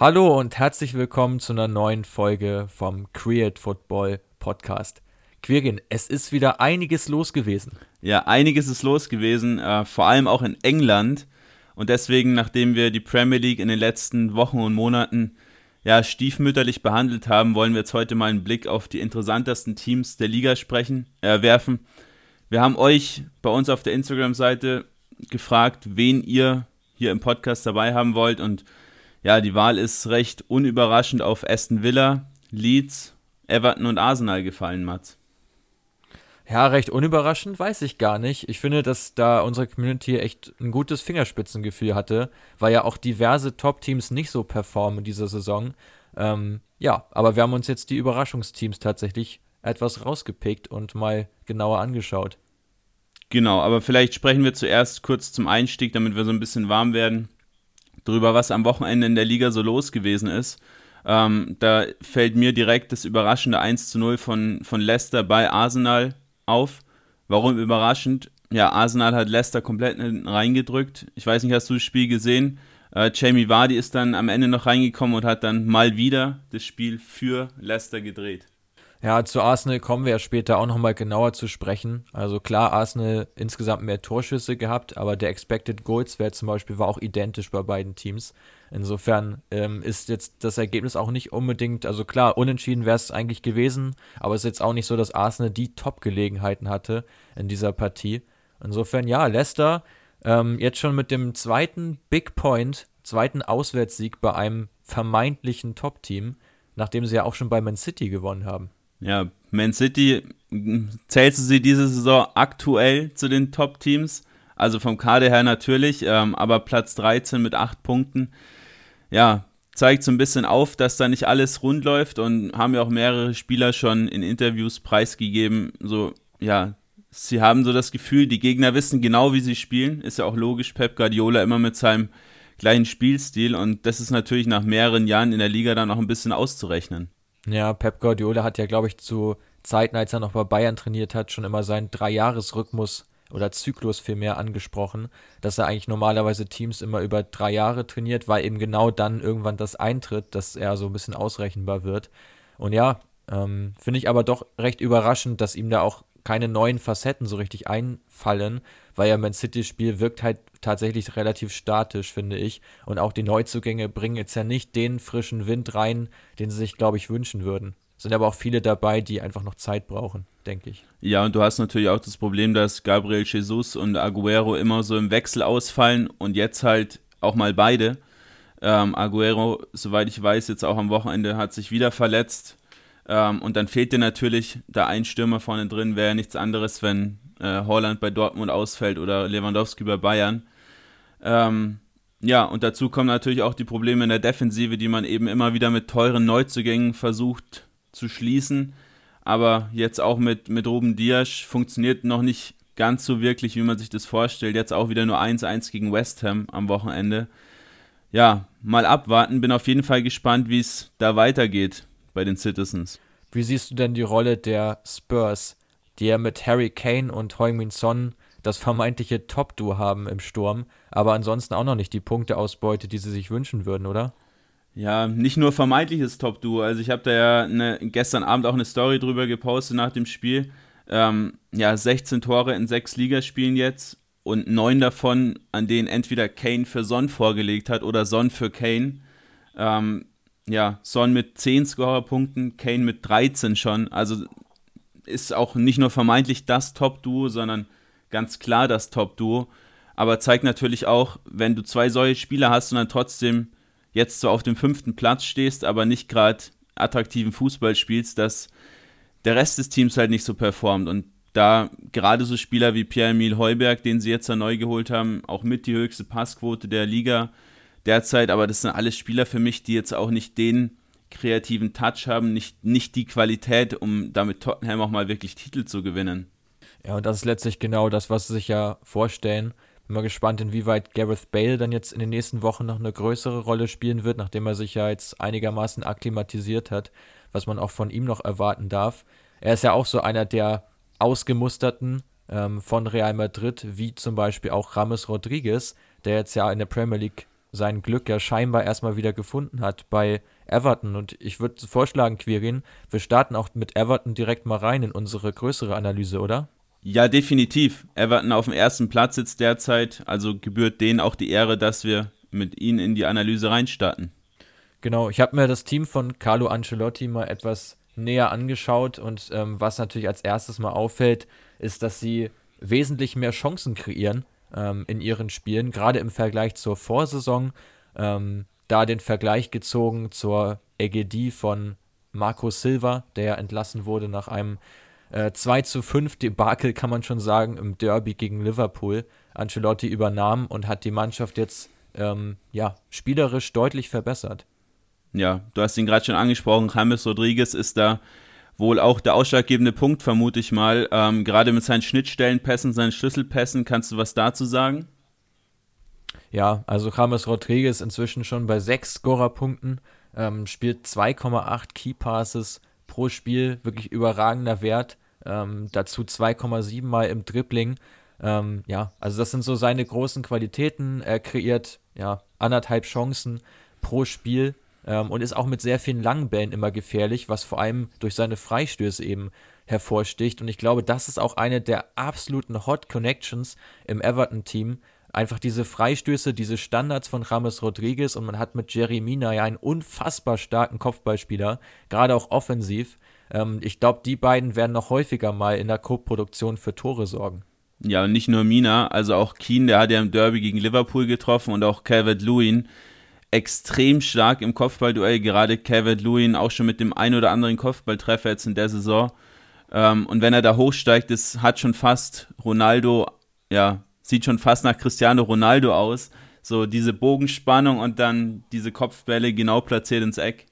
Hallo und herzlich willkommen zu einer neuen Folge vom Create Football Podcast. Quirin, es ist wieder einiges los gewesen. Ja, einiges ist los gewesen, äh, vor allem auch in England. Und deswegen, nachdem wir die Premier League in den letzten Wochen und Monaten ja, stiefmütterlich behandelt haben, wollen wir jetzt heute mal einen Blick auf die interessantesten Teams der Liga sprechen, äh, werfen. Wir haben euch bei uns auf der Instagram-Seite gefragt, wen ihr hier im Podcast dabei haben wollt. Und ja, die Wahl ist recht unüberraschend auf Aston Villa, Leeds, Everton und Arsenal gefallen, Mats. Ja, recht unüberraschend, weiß ich gar nicht. Ich finde, dass da unsere Community echt ein gutes Fingerspitzengefühl hatte, weil ja auch diverse Top-Teams nicht so performen in dieser Saison. Ähm, ja, aber wir haben uns jetzt die Überraschungsteams tatsächlich etwas rausgepickt und mal genauer angeschaut. Genau, aber vielleicht sprechen wir zuerst kurz zum Einstieg, damit wir so ein bisschen warm werden, darüber, was am Wochenende in der Liga so los gewesen ist. Ähm, da fällt mir direkt das überraschende 1 zu 0 von, von Leicester bei Arsenal auf. Warum überraschend? Ja, Arsenal hat Leicester komplett reingedrückt. Ich weiß nicht, hast du das Spiel gesehen? Äh, Jamie Vardy ist dann am Ende noch reingekommen und hat dann mal wieder das Spiel für Leicester gedreht. Ja, zu Arsenal kommen wir ja später auch nochmal genauer zu sprechen. Also klar, Arsenal insgesamt mehr Torschüsse gehabt, aber der Expected Goals Wert zum Beispiel war auch identisch bei beiden Teams. Insofern ähm, ist jetzt das Ergebnis auch nicht unbedingt, also klar, unentschieden wäre es eigentlich gewesen, aber es ist jetzt auch nicht so, dass Arsenal die Top-Gelegenheiten hatte in dieser Partie. Insofern ja, Leicester ähm, jetzt schon mit dem zweiten Big Point, zweiten Auswärtssieg bei einem vermeintlichen Top-Team, nachdem sie ja auch schon bei Man City gewonnen haben. Ja, Man City, zählst du sie diese Saison aktuell zu den Top-Teams? Also vom Kader her natürlich, ähm, aber Platz 13 mit 8 Punkten. Ja, zeigt so ein bisschen auf, dass da nicht alles rund läuft und haben ja auch mehrere Spieler schon in Interviews preisgegeben. So, ja, sie haben so das Gefühl, die Gegner wissen genau, wie sie spielen. Ist ja auch logisch, Pep Guardiola immer mit seinem gleichen Spielstil und das ist natürlich nach mehreren Jahren in der Liga dann auch ein bisschen auszurechnen. Ja, Pep Guardiola hat ja, glaube ich, zu Zeiten, als er noch bei Bayern trainiert hat, schon immer seinen Dreijahresrhythmus oder Zyklus vielmehr angesprochen, dass er eigentlich normalerweise Teams immer über drei Jahre trainiert, weil eben genau dann irgendwann das eintritt, dass er so ein bisschen ausrechenbar wird. Und ja, ähm, finde ich aber doch recht überraschend, dass ihm da auch keine neuen Facetten so richtig einfallen, weil ja Man City-Spiel wirkt halt tatsächlich relativ statisch, finde ich. Und auch die Neuzugänge bringen jetzt ja nicht den frischen Wind rein, den sie sich, glaube ich, wünschen würden. Sind aber auch viele dabei, die einfach noch Zeit brauchen, denke ich. Ja, und du hast natürlich auch das Problem, dass Gabriel Jesus und Aguero immer so im Wechsel ausfallen und jetzt halt auch mal beide. Ähm, Aguero, soweit ich weiß, jetzt auch am Wochenende hat sich wieder verletzt. Ähm, und dann fehlt dir natürlich da ein Stürmer vorne drin, wäre ja nichts anderes, wenn äh, Holland bei Dortmund ausfällt oder Lewandowski bei Bayern. Ähm, ja, und dazu kommen natürlich auch die Probleme in der Defensive, die man eben immer wieder mit teuren Neuzugängen versucht zu schließen. Aber jetzt auch mit, mit Ruben Dias funktioniert noch nicht ganz so wirklich, wie man sich das vorstellt. Jetzt auch wieder nur 1-1 gegen West Ham am Wochenende. Ja, mal abwarten. Bin auf jeden Fall gespannt, wie es da weitergeht bei den Citizens. Wie siehst du denn die Rolle der Spurs, die ja mit Harry Kane und Heung-Min Son das vermeintliche Top-Duo haben im Sturm, aber ansonsten auch noch nicht die Punkteausbeute, die sie sich wünschen würden, oder? Ja, nicht nur vermeintliches Top-Duo. Also ich habe da ja eine, gestern Abend auch eine Story drüber gepostet nach dem Spiel. Ähm, ja, 16 Tore in sechs Ligaspielen jetzt und neun davon, an denen entweder Kane für Son vorgelegt hat oder Son für Kane. Ähm, ja, Son mit 10 Scorerpunkten, Kane mit 13 schon. Also ist auch nicht nur vermeintlich das Top-Duo, sondern ganz klar das Top-Duo. Aber zeigt natürlich auch, wenn du zwei solche Spieler hast und dann trotzdem jetzt so auf dem fünften Platz stehst, aber nicht gerade attraktiven Fußball spielst, dass der Rest des Teams halt nicht so performt. Und da gerade so Spieler wie Pierre-Emile Heuberg, den sie jetzt neu geholt haben, auch mit die höchste Passquote der Liga derzeit, aber das sind alles Spieler für mich, die jetzt auch nicht den kreativen Touch haben, nicht, nicht die Qualität, um damit Tottenham auch mal wirklich Titel zu gewinnen. Ja, und das ist letztlich genau das, was sie sich ja vorstellen. Bin mal gespannt, inwieweit Gareth Bale dann jetzt in den nächsten Wochen noch eine größere Rolle spielen wird, nachdem er sich ja jetzt einigermaßen akklimatisiert hat, was man auch von ihm noch erwarten darf. Er ist ja auch so einer der ausgemusterten ähm, von Real Madrid, wie zum Beispiel auch Rames Rodriguez, der jetzt ja in der Premier League sein Glück ja scheinbar erstmal wieder gefunden hat bei Everton. Und ich würde vorschlagen, Quirin, wir starten auch mit Everton direkt mal rein in unsere größere Analyse, oder? Ja, definitiv. Everton auf dem ersten Platz sitzt derzeit, also gebührt denen auch die Ehre, dass wir mit ihnen in die Analyse reinstarten. Genau, ich habe mir das Team von Carlo Ancelotti mal etwas näher angeschaut und ähm, was natürlich als erstes mal auffällt, ist, dass sie wesentlich mehr Chancen kreieren ähm, in ihren Spielen, gerade im Vergleich zur Vorsaison. Ähm, da den Vergleich gezogen zur EGD von Marco Silva, der ja entlassen wurde nach einem äh, 2 zu 5 Debakel, kann man schon sagen, im Derby gegen Liverpool. Ancelotti übernahm und hat die Mannschaft jetzt ähm, ja, spielerisch deutlich verbessert. Ja, du hast ihn gerade schon angesprochen, James Rodriguez ist da wohl auch der ausschlaggebende Punkt, vermute ich mal. Ähm, gerade mit seinen Schnittstellenpässen, seinen Schlüsselpässen, kannst du was dazu sagen? Ja, also James Rodriguez inzwischen schon bei sechs Scorerpunkten, ähm, spielt 2,8 Key Passes pro Spiel, wirklich überragender Wert. Ähm, dazu 2,7 Mal im Dribbling. Ähm, ja, also das sind so seine großen Qualitäten. Er kreiert ja anderthalb Chancen pro Spiel ähm, und ist auch mit sehr vielen langen Bällen immer gefährlich, was vor allem durch seine Freistöße eben hervorsticht. Und ich glaube, das ist auch eine der absoluten Hot Connections im Everton-Team. Einfach diese Freistöße, diese Standards von James Rodriguez und man hat mit Jerry Mina ja einen unfassbar starken Kopfballspieler, gerade auch offensiv. Ähm, ich glaube, die beiden werden noch häufiger mal in der Co-Produktion für Tore sorgen. Ja, und nicht nur Mina, also auch Keen, der hat ja im Derby gegen Liverpool getroffen und auch Calvert Lewin extrem stark im Kopfballduell, gerade Calvert Lewin auch schon mit dem ein oder anderen Kopfballtreffer jetzt in der Saison. Ähm, und wenn er da hochsteigt, das hat schon fast Ronaldo, ja, sieht schon fast nach Cristiano Ronaldo aus. So diese Bogenspannung und dann diese Kopfbälle genau platziert ins Eck.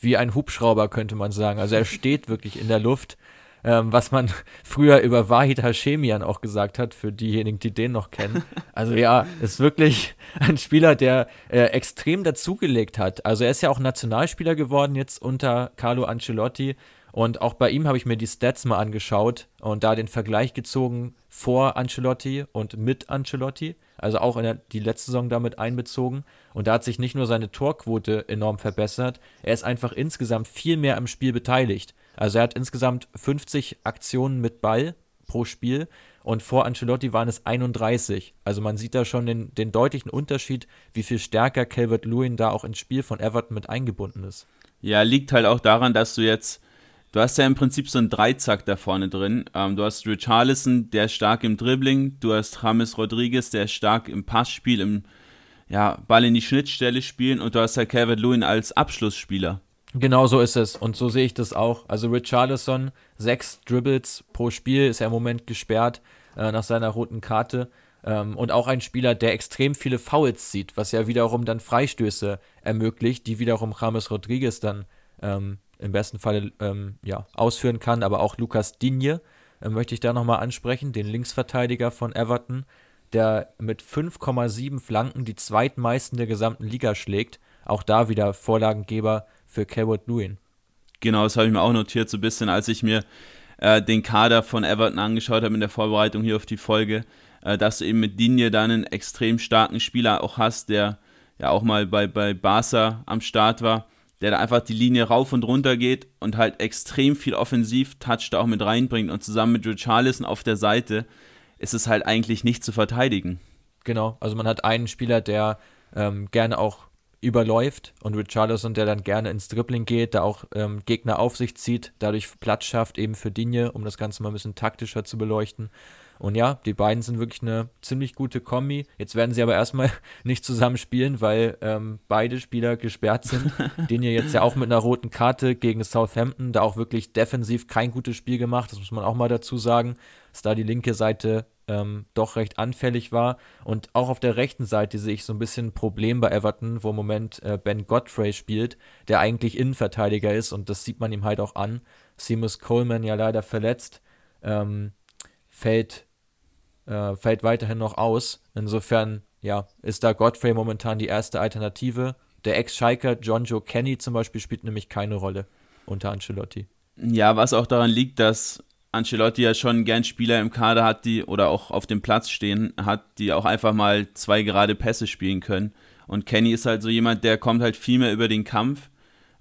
Wie ein Hubschrauber könnte man sagen. Also er steht wirklich in der Luft ähm, was man früher über Wahid Hashemian auch gesagt hat, für diejenigen, die den noch kennen. Also ja, ist wirklich ein Spieler, der äh, extrem dazugelegt hat. Also er ist ja auch Nationalspieler geworden jetzt unter Carlo Ancelotti. Und auch bei ihm habe ich mir die Stats mal angeschaut und da den Vergleich gezogen vor Ancelotti und mit Ancelotti. Also auch in der, die letzte Saison damit einbezogen. Und da hat sich nicht nur seine Torquote enorm verbessert, er ist einfach insgesamt viel mehr am Spiel beteiligt. Also er hat insgesamt 50 Aktionen mit Ball pro Spiel und vor Ancelotti waren es 31. Also man sieht da schon den, den deutlichen Unterschied, wie viel stärker Calvert Lewin da auch ins Spiel von Everton mit eingebunden ist. Ja, liegt halt auch daran, dass du jetzt, du hast ja im Prinzip so einen Dreizack da vorne drin. Ähm, du hast Richarlison, der ist stark im Dribbling, du hast James Rodriguez, der ist stark im Passspiel, im ja, Ball in die Schnittstelle spielen und du hast halt Calvert Lewin als Abschlussspieler. Genau so ist es und so sehe ich das auch. Also Richarlison, sechs Dribbles pro Spiel, ist er im Moment gesperrt äh, nach seiner roten Karte. Ähm, und auch ein Spieler, der extrem viele Fouls sieht, was ja wiederum dann Freistöße ermöglicht, die wiederum James Rodriguez dann ähm, im besten Fall ähm, ja, ausführen kann. Aber auch Lukas Digne äh, möchte ich da nochmal ansprechen, den Linksverteidiger von Everton, der mit 5,7 Flanken die zweitmeisten der gesamten Liga schlägt. Auch da wieder Vorlagengeber für Calvert Lewin. Genau, das habe ich mir auch notiert, so ein bisschen, als ich mir äh, den Kader von Everton angeschaut habe in der Vorbereitung hier auf die Folge, äh, dass du eben mit Digne dann einen extrem starken Spieler auch hast, der ja auch mal bei, bei Barca am Start war, der da einfach die Linie rauf und runter geht und halt extrem viel Offensiv-Touch da auch mit reinbringt und zusammen mit Richarlison auf der Seite ist es halt eigentlich nicht zu verteidigen. Genau, also man hat einen Spieler, der ähm, gerne auch überläuft und Richarlison, der dann gerne ins Dribbling geht, da auch ähm, Gegner auf sich zieht, dadurch Platz schafft eben für Digne, um das Ganze mal ein bisschen taktischer zu beleuchten. Und ja, die beiden sind wirklich eine ziemlich gute Kombi. Jetzt werden sie aber erstmal nicht zusammen spielen, weil ähm, beide Spieler gesperrt sind. Den hier jetzt ja auch mit einer roten Karte gegen Southampton, da auch wirklich defensiv kein gutes Spiel gemacht, das muss man auch mal dazu sagen, dass da die linke Seite ähm, doch recht anfällig war. Und auch auf der rechten Seite sehe ich so ein bisschen ein Problem bei Everton, wo im Moment äh, Ben Godfrey spielt, der eigentlich Innenverteidiger ist und das sieht man ihm halt auch an. Seamus Coleman ja leider verletzt, ähm, fällt, äh, fällt weiterhin noch aus. Insofern, ja, ist da Godfrey momentan die erste Alternative. Der Ex-Schalker John Joe Kenny zum Beispiel spielt nämlich keine Rolle unter Ancelotti. Ja, was auch daran liegt, dass Ancelotti ja schon gern Spieler im Kader hat, die oder auch auf dem Platz stehen hat, die auch einfach mal zwei gerade Pässe spielen können. Und Kenny ist halt so jemand, der kommt halt viel mehr über den Kampf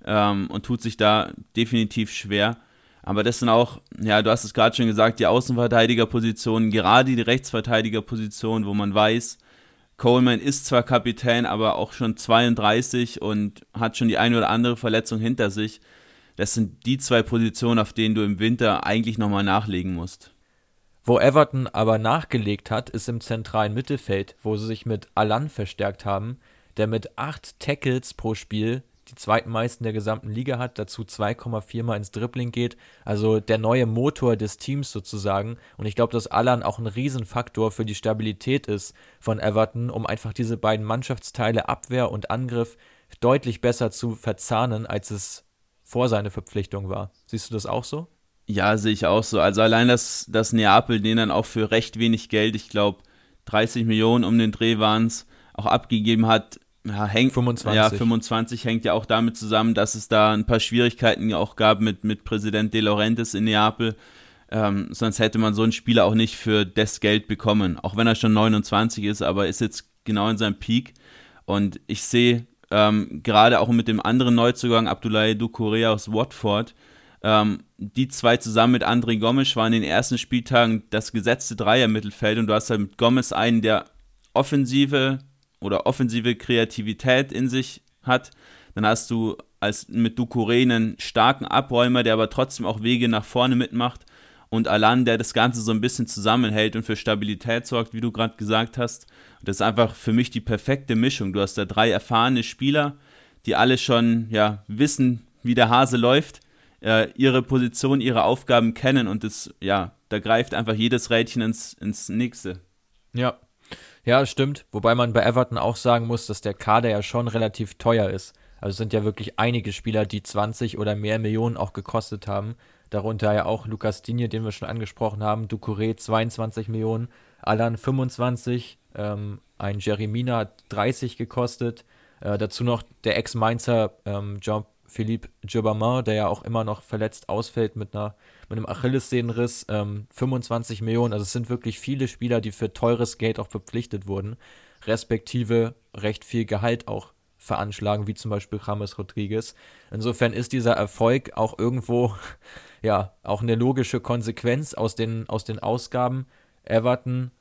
ähm, und tut sich da definitiv schwer. Aber das sind auch, ja, du hast es gerade schon gesagt, die Außenverteidigerpositionen, gerade die Rechtsverteidigerposition, wo man weiß, Coleman ist zwar Kapitän, aber auch schon 32 und hat schon die eine oder andere Verletzung hinter sich. Das sind die zwei Positionen, auf denen du im Winter eigentlich nochmal nachlegen musst. Wo Everton aber nachgelegt hat, ist im zentralen Mittelfeld, wo sie sich mit Alan verstärkt haben, der mit acht Tackles pro Spiel die zweitmeisten der gesamten Liga hat, dazu 2,4 Mal ins Dribbling geht. Also der neue Motor des Teams sozusagen. Und ich glaube, dass Alan auch ein Riesenfaktor für die Stabilität ist von Everton, um einfach diese beiden Mannschaftsteile Abwehr und Angriff deutlich besser zu verzahnen, als es vor seiner Verpflichtung war. Siehst du das auch so? Ja, sehe ich auch so. Also allein, dass, dass Neapel den dann auch für recht wenig Geld, ich glaube 30 Millionen um den Dreh waren es, auch abgegeben hat, ja, hängt, 25. Ja, 25 hängt ja auch damit zusammen, dass es da ein paar Schwierigkeiten auch gab mit, mit Präsident De Laurentiis in Neapel. Ähm, sonst hätte man so einen Spieler auch nicht für das Geld bekommen. Auch wenn er schon 29 ist, aber ist jetzt genau in seinem Peak. Und ich sehe ähm, gerade auch mit dem anderen Neuzugang Abdoulaye Doucouré aus Watford, ähm, die zwei zusammen mit André Gomes waren in den ersten Spieltagen das gesetzte Dreier-Mittelfeld und du hast halt mit Gomes einen, der offensive oder offensive Kreativität in sich hat. Dann hast du als mit Ducouré einen starken Abräumer, der aber trotzdem auch Wege nach vorne mitmacht und Alan, der das Ganze so ein bisschen zusammenhält und für Stabilität sorgt, wie du gerade gesagt hast. Das ist einfach für mich die perfekte Mischung. Du hast da drei erfahrene Spieler, die alle schon ja, wissen, wie der Hase läuft äh, ihre Position, ihre Aufgaben kennen und das, ja, da greift einfach jedes Rädchen ins, ins nächste. Ja. Ja, stimmt. Wobei man bei Everton auch sagen muss, dass der Kader ja schon relativ teuer ist. Also es sind ja wirklich einige Spieler, die 20 oder mehr Millionen auch gekostet haben. Darunter ja auch Lukas Digne, den wir schon angesprochen haben, Ducouré 22 Millionen, Alan 25, ähm, ein Jeremina 30 gekostet. Äh, dazu noch der Ex-Mainzer ähm, Jean Philippe Gibbermann, der ja auch immer noch verletzt ausfällt mit, einer, mit einem Achillessehnenriss, ähm, 25 Millionen. Also es sind wirklich viele Spieler, die für teures Geld auch verpflichtet wurden, respektive recht viel Gehalt auch veranschlagen, wie zum Beispiel James Rodriguez. Insofern ist dieser Erfolg auch irgendwo, ja, auch eine logische Konsequenz aus den, aus den Ausgaben. Everton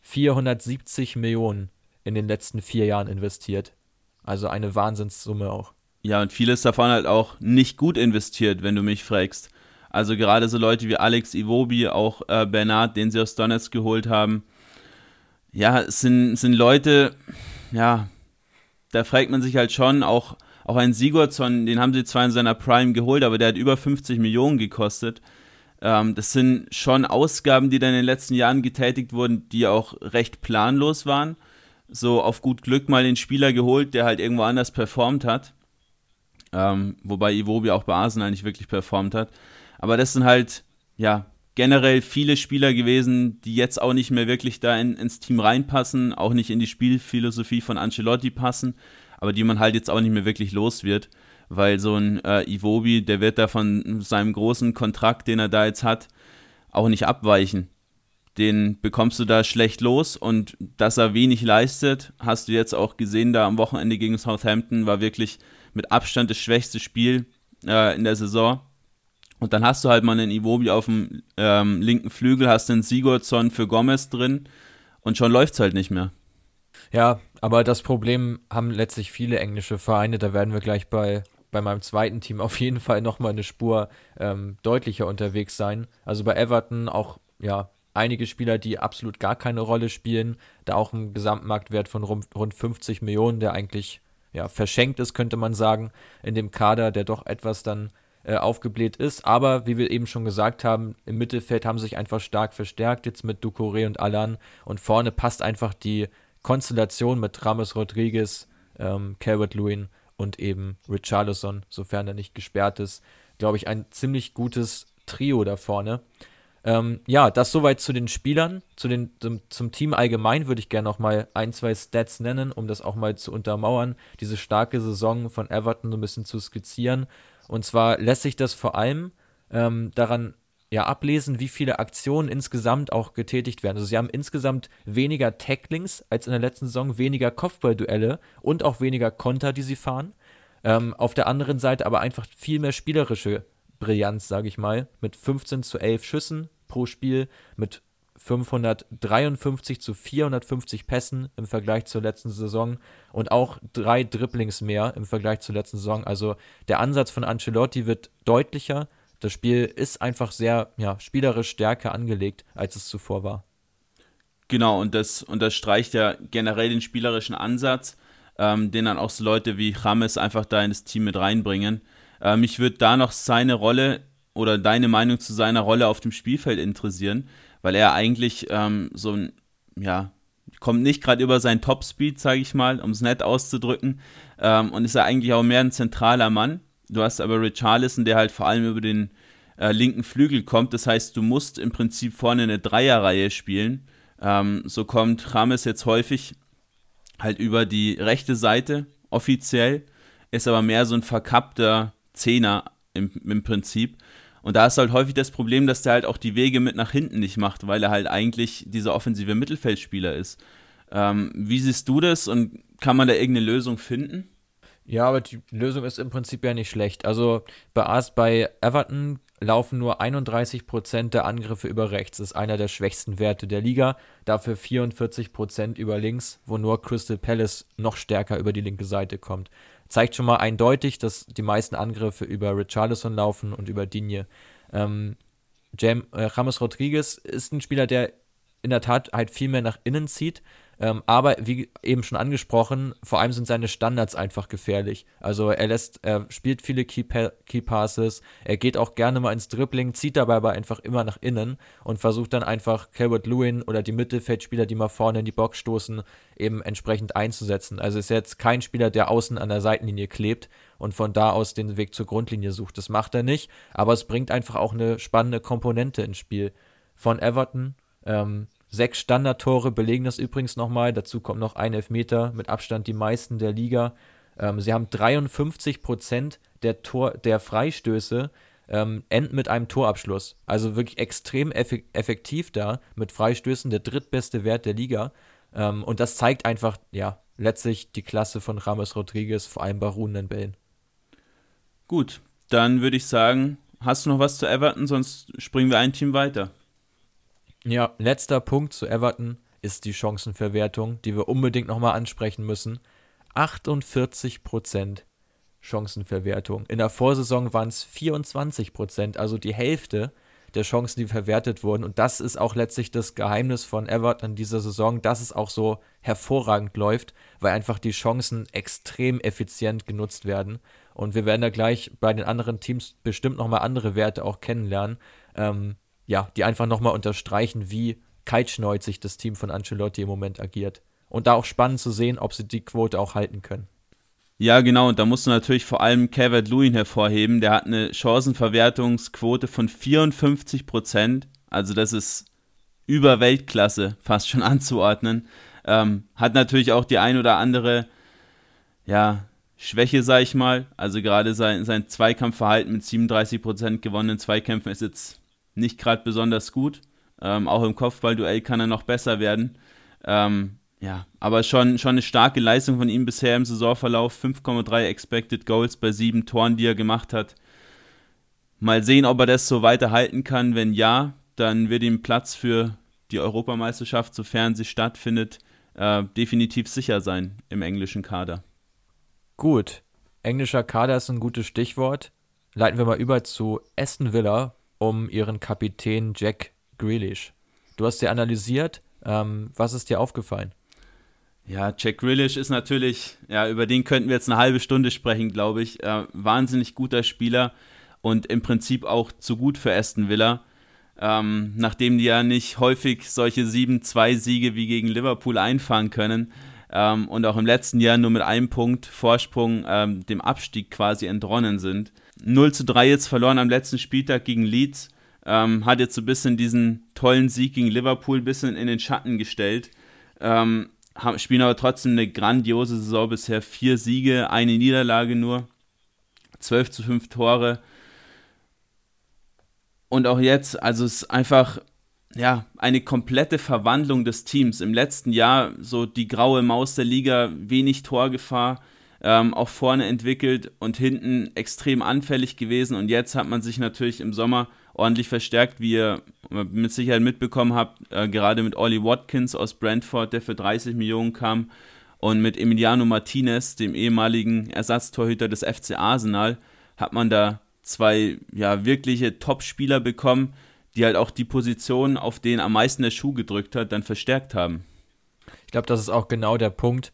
470 Millionen in den letzten vier Jahren investiert. Also eine Wahnsinnssumme auch. Ja, und vieles davon halt auch nicht gut investiert, wenn du mich fragst. Also gerade so Leute wie Alex Iwobi, auch äh, Bernard, den sie aus Donetsk geholt haben. Ja, es sind, sind Leute, ja, da fragt man sich halt schon, auch, auch ein Sigurdsson, den haben sie zwar in seiner Prime geholt, aber der hat über 50 Millionen gekostet. Ähm, das sind schon Ausgaben, die dann in den letzten Jahren getätigt wurden, die auch recht planlos waren. So auf gut Glück mal den Spieler geholt, der halt irgendwo anders performt hat. Ähm, wobei Iwobi auch bei Arsenal nicht wirklich performt hat. Aber das sind halt, ja, generell viele Spieler gewesen, die jetzt auch nicht mehr wirklich da in, ins Team reinpassen, auch nicht in die Spielphilosophie von Ancelotti passen, aber die man halt jetzt auch nicht mehr wirklich los wird, weil so ein äh, Iwobi, der wird da von seinem großen Kontrakt, den er da jetzt hat, auch nicht abweichen. Den bekommst du da schlecht los und dass er wenig leistet, hast du jetzt auch gesehen da am Wochenende gegen Southampton, war wirklich mit Abstand das schwächste Spiel äh, in der Saison. Und dann hast du halt mal einen Iwobi auf dem ähm, linken Flügel, hast einen Sigurdsson für Gomez drin und schon läuft es halt nicht mehr. Ja, aber das Problem haben letztlich viele englische Vereine. Da werden wir gleich bei, bei meinem zweiten Team auf jeden Fall nochmal eine Spur ähm, deutlicher unterwegs sein. Also bei Everton auch, ja, einige Spieler, die absolut gar keine Rolle spielen. Da auch ein Gesamtmarktwert von rund 50 Millionen, der eigentlich ja, verschenkt ist, könnte man sagen, in dem Kader, der doch etwas dann äh, aufgebläht ist. Aber wie wir eben schon gesagt haben, im Mittelfeld haben sich einfach stark verstärkt, jetzt mit Ducouré und Alan. Und vorne passt einfach die Konstellation mit Ramos Rodriguez, ähm, Calvert Lewin und eben Richarlison, sofern er nicht gesperrt ist. Glaube ich, ein ziemlich gutes Trio da vorne. Ähm, ja, das soweit zu den Spielern. Zu den, zum, zum Team allgemein würde ich gerne noch mal ein, zwei Stats nennen, um das auch mal zu untermauern, diese starke Saison von Everton so ein bisschen zu skizzieren. Und zwar lässt sich das vor allem ähm, daran ja ablesen, wie viele Aktionen insgesamt auch getätigt werden. Also sie haben insgesamt weniger Tacklings als in der letzten Saison, weniger Kopfballduelle und auch weniger Konter, die sie fahren. Ähm, auf der anderen Seite aber einfach viel mehr spielerische Brillanz, sage ich mal, mit 15 zu 11 Schüssen pro Spiel, mit 553 zu 450 Pässen im Vergleich zur letzten Saison und auch drei Dribblings mehr im Vergleich zur letzten Saison. Also der Ansatz von Ancelotti wird deutlicher. Das Spiel ist einfach sehr ja, spielerisch stärker angelegt, als es zuvor war. Genau, und das unterstreicht ja generell den spielerischen Ansatz, ähm, den dann auch so Leute wie James einfach da in das Team mit reinbringen. Äh, mich würde da noch seine Rolle oder deine Meinung zu seiner Rolle auf dem Spielfeld interessieren weil er eigentlich ähm, so ein, ja, kommt nicht gerade über seinen Topspeed, sage ich mal, um es nett auszudrücken, ähm, und ist er eigentlich auch mehr ein zentraler Mann. Du hast aber Richarlison, der halt vor allem über den äh, linken Flügel kommt, das heißt, du musst im Prinzip vorne eine Dreierreihe spielen. Ähm, so kommt Rames jetzt häufig halt über die rechte Seite offiziell, ist aber mehr so ein verkappter Zehner im, im Prinzip. Und da ist halt häufig das Problem, dass der halt auch die Wege mit nach hinten nicht macht, weil er halt eigentlich dieser offensive Mittelfeldspieler ist. Ähm, wie siehst du das und kann man da irgendeine Lösung finden? Ja, aber die Lösung ist im Prinzip ja nicht schlecht. Also bei, bei Everton laufen nur 31% der Angriffe über rechts. Das ist einer der schwächsten Werte der Liga. Dafür 44% über links, wo nur Crystal Palace noch stärker über die linke Seite kommt zeigt schon mal eindeutig, dass die meisten Angriffe über Richarlison laufen und über Digne. Ähm, Jam, äh, James Rodriguez ist ein Spieler, der in der Tat halt viel mehr nach innen zieht. Ähm, aber wie eben schon angesprochen, vor allem sind seine Standards einfach gefährlich. Also er lässt, er spielt viele Key, Key Passes, er geht auch gerne mal ins Dribbling, zieht dabei aber einfach immer nach innen und versucht dann einfach Calvert Lewin oder die Mittelfeldspieler, die mal vorne in die Box stoßen, eben entsprechend einzusetzen. Also ist jetzt kein Spieler, der außen an der Seitenlinie klebt und von da aus den Weg zur Grundlinie sucht. Das macht er nicht, aber es bringt einfach auch eine spannende Komponente ins Spiel. Von Everton, ähm, Sechs Standardtore belegen das übrigens nochmal. Dazu kommt noch ein Elfmeter, mit Abstand die meisten der Liga. Ähm, sie haben 53 Prozent der, der Freistöße ähm, enden mit einem Torabschluss. Also wirklich extrem eff effektiv da mit Freistößen, der drittbeste Wert der Liga. Ähm, und das zeigt einfach, ja, letztlich die Klasse von Ramos Rodriguez, vor allem bei ruhenden Bällen. Gut, dann würde ich sagen, hast du noch was zu Everton, sonst springen wir ein Team weiter. Ja, letzter Punkt zu Everton ist die Chancenverwertung, die wir unbedingt nochmal ansprechen müssen. 48% Chancenverwertung. In der Vorsaison waren es 24% also die Hälfte der Chancen, die verwertet wurden. Und das ist auch letztlich das Geheimnis von Everton in dieser Saison, dass es auch so hervorragend läuft, weil einfach die Chancen extrem effizient genutzt werden. Und wir werden da gleich bei den anderen Teams bestimmt nochmal andere Werte auch kennenlernen. Ähm, ja, die einfach nochmal unterstreichen, wie kaltschneuzig das Team von Ancelotti im Moment agiert. Und da auch spannend zu sehen, ob sie die Quote auch halten können. Ja, genau, und da musst du natürlich vor allem Calvert Lewin hervorheben. Der hat eine Chancenverwertungsquote von 54 Prozent. Also das ist über Weltklasse fast schon anzuordnen. Ähm, hat natürlich auch die ein oder andere, ja, Schwäche, sag ich mal. Also gerade sein, sein Zweikampfverhalten mit 37 Prozent gewonnenen Zweikämpfen ist jetzt nicht gerade besonders gut. Ähm, auch im Kopfballduell kann er noch besser werden. Ähm, ja, aber schon, schon eine starke Leistung von ihm bisher im Saisonverlauf. 5,3 Expected Goals bei sieben Toren, die er gemacht hat. Mal sehen, ob er das so weiterhalten kann. Wenn ja, dann wird ihm Platz für die Europameisterschaft, sofern sie stattfindet, äh, definitiv sicher sein im englischen Kader. Gut, englischer Kader ist ein gutes Stichwort. Leiten wir mal über zu Aston Villa, um ihren Kapitän Jack Grealish. Du hast sie analysiert. Ähm, was ist dir aufgefallen? Ja, Jack Grealish ist natürlich, ja, über den könnten wir jetzt eine halbe Stunde sprechen, glaube ich. Äh, wahnsinnig guter Spieler und im Prinzip auch zu gut für Aston Villa. Ähm, nachdem die ja nicht häufig solche 7-2-Siege wie gegen Liverpool einfahren können ähm, und auch im letzten Jahr nur mit einem Punkt Vorsprung ähm, dem Abstieg quasi entronnen sind. 0 zu 3 jetzt verloren am letzten Spieltag gegen Leeds. Ähm, hat jetzt so ein bisschen diesen tollen Sieg gegen Liverpool ein bisschen in den Schatten gestellt. Ähm, spielen aber trotzdem eine grandiose Saison bisher. Vier Siege, eine Niederlage nur. 12 zu 5 Tore. und auch jetzt, also es ist einfach ja, eine komplette Verwandlung des Teams. Im letzten Jahr so die graue Maus der Liga, wenig Torgefahr, ähm, auch vorne entwickelt und hinten extrem anfällig gewesen. Und jetzt hat man sich natürlich im Sommer ordentlich verstärkt, wie ihr mit Sicherheit mitbekommen habt, äh, gerade mit Ollie Watkins aus Brentford, der für 30 Millionen kam, und mit Emiliano Martinez, dem ehemaligen Ersatztorhüter des FC Arsenal, hat man da zwei ja wirkliche Top-Spieler bekommen, die halt auch die Position, auf denen am meisten der Schuh gedrückt hat, dann verstärkt haben. Ich glaube, das ist auch genau der Punkt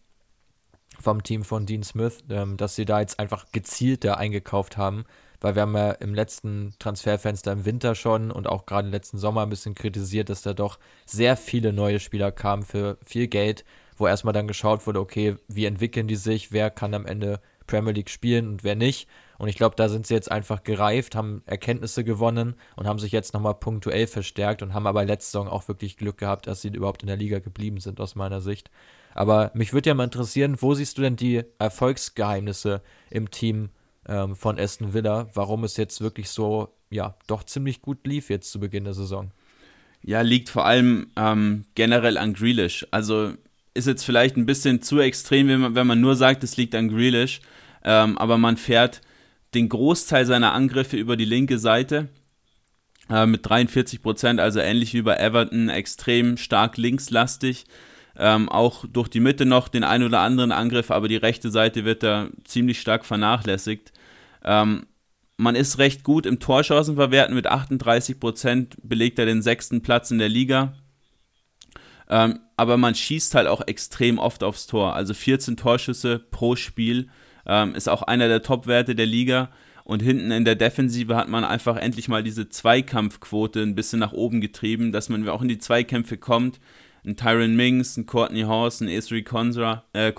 vom Team von Dean Smith, ähm, dass sie da jetzt einfach gezielter eingekauft haben, weil wir haben ja im letzten Transferfenster im Winter schon und auch gerade im letzten Sommer ein bisschen kritisiert, dass da doch sehr viele neue Spieler kamen für viel Geld, wo erstmal dann geschaut wurde, okay, wie entwickeln die sich, wer kann am Ende Premier League spielen und wer nicht. Und ich glaube, da sind sie jetzt einfach gereift, haben Erkenntnisse gewonnen und haben sich jetzt nochmal punktuell verstärkt und haben aber letzte Saison auch wirklich Glück gehabt, dass sie überhaupt in der Liga geblieben sind, aus meiner Sicht. Aber mich würde ja mal interessieren, wo siehst du denn die Erfolgsgeheimnisse im Team ähm, von Aston Villa, warum es jetzt wirklich so, ja, doch ziemlich gut lief jetzt zu Beginn der Saison? Ja, liegt vor allem ähm, generell an Grealish. Also ist jetzt vielleicht ein bisschen zu extrem, wenn man, wenn man nur sagt, es liegt an Grealish. Ähm, aber man fährt den Großteil seiner Angriffe über die linke Seite äh, mit 43 Prozent, also ähnlich wie bei Everton, extrem stark linkslastig. Ähm, auch durch die Mitte noch den ein oder anderen Angriff, aber die rechte Seite wird da ziemlich stark vernachlässigt. Ähm, man ist recht gut im Torchancenverwerten mit 38 Prozent, belegt er den sechsten Platz in der Liga. Ähm, aber man schießt halt auch extrem oft aufs Tor. Also 14 Torschüsse pro Spiel ähm, ist auch einer der Top-Werte der Liga. Und hinten in der Defensive hat man einfach endlich mal diese Zweikampfquote ein bisschen nach oben getrieben, dass man auch in die Zweikämpfe kommt. Ein Tyron Mings, ein Courtney Horse, ein Esri Konsa, äh,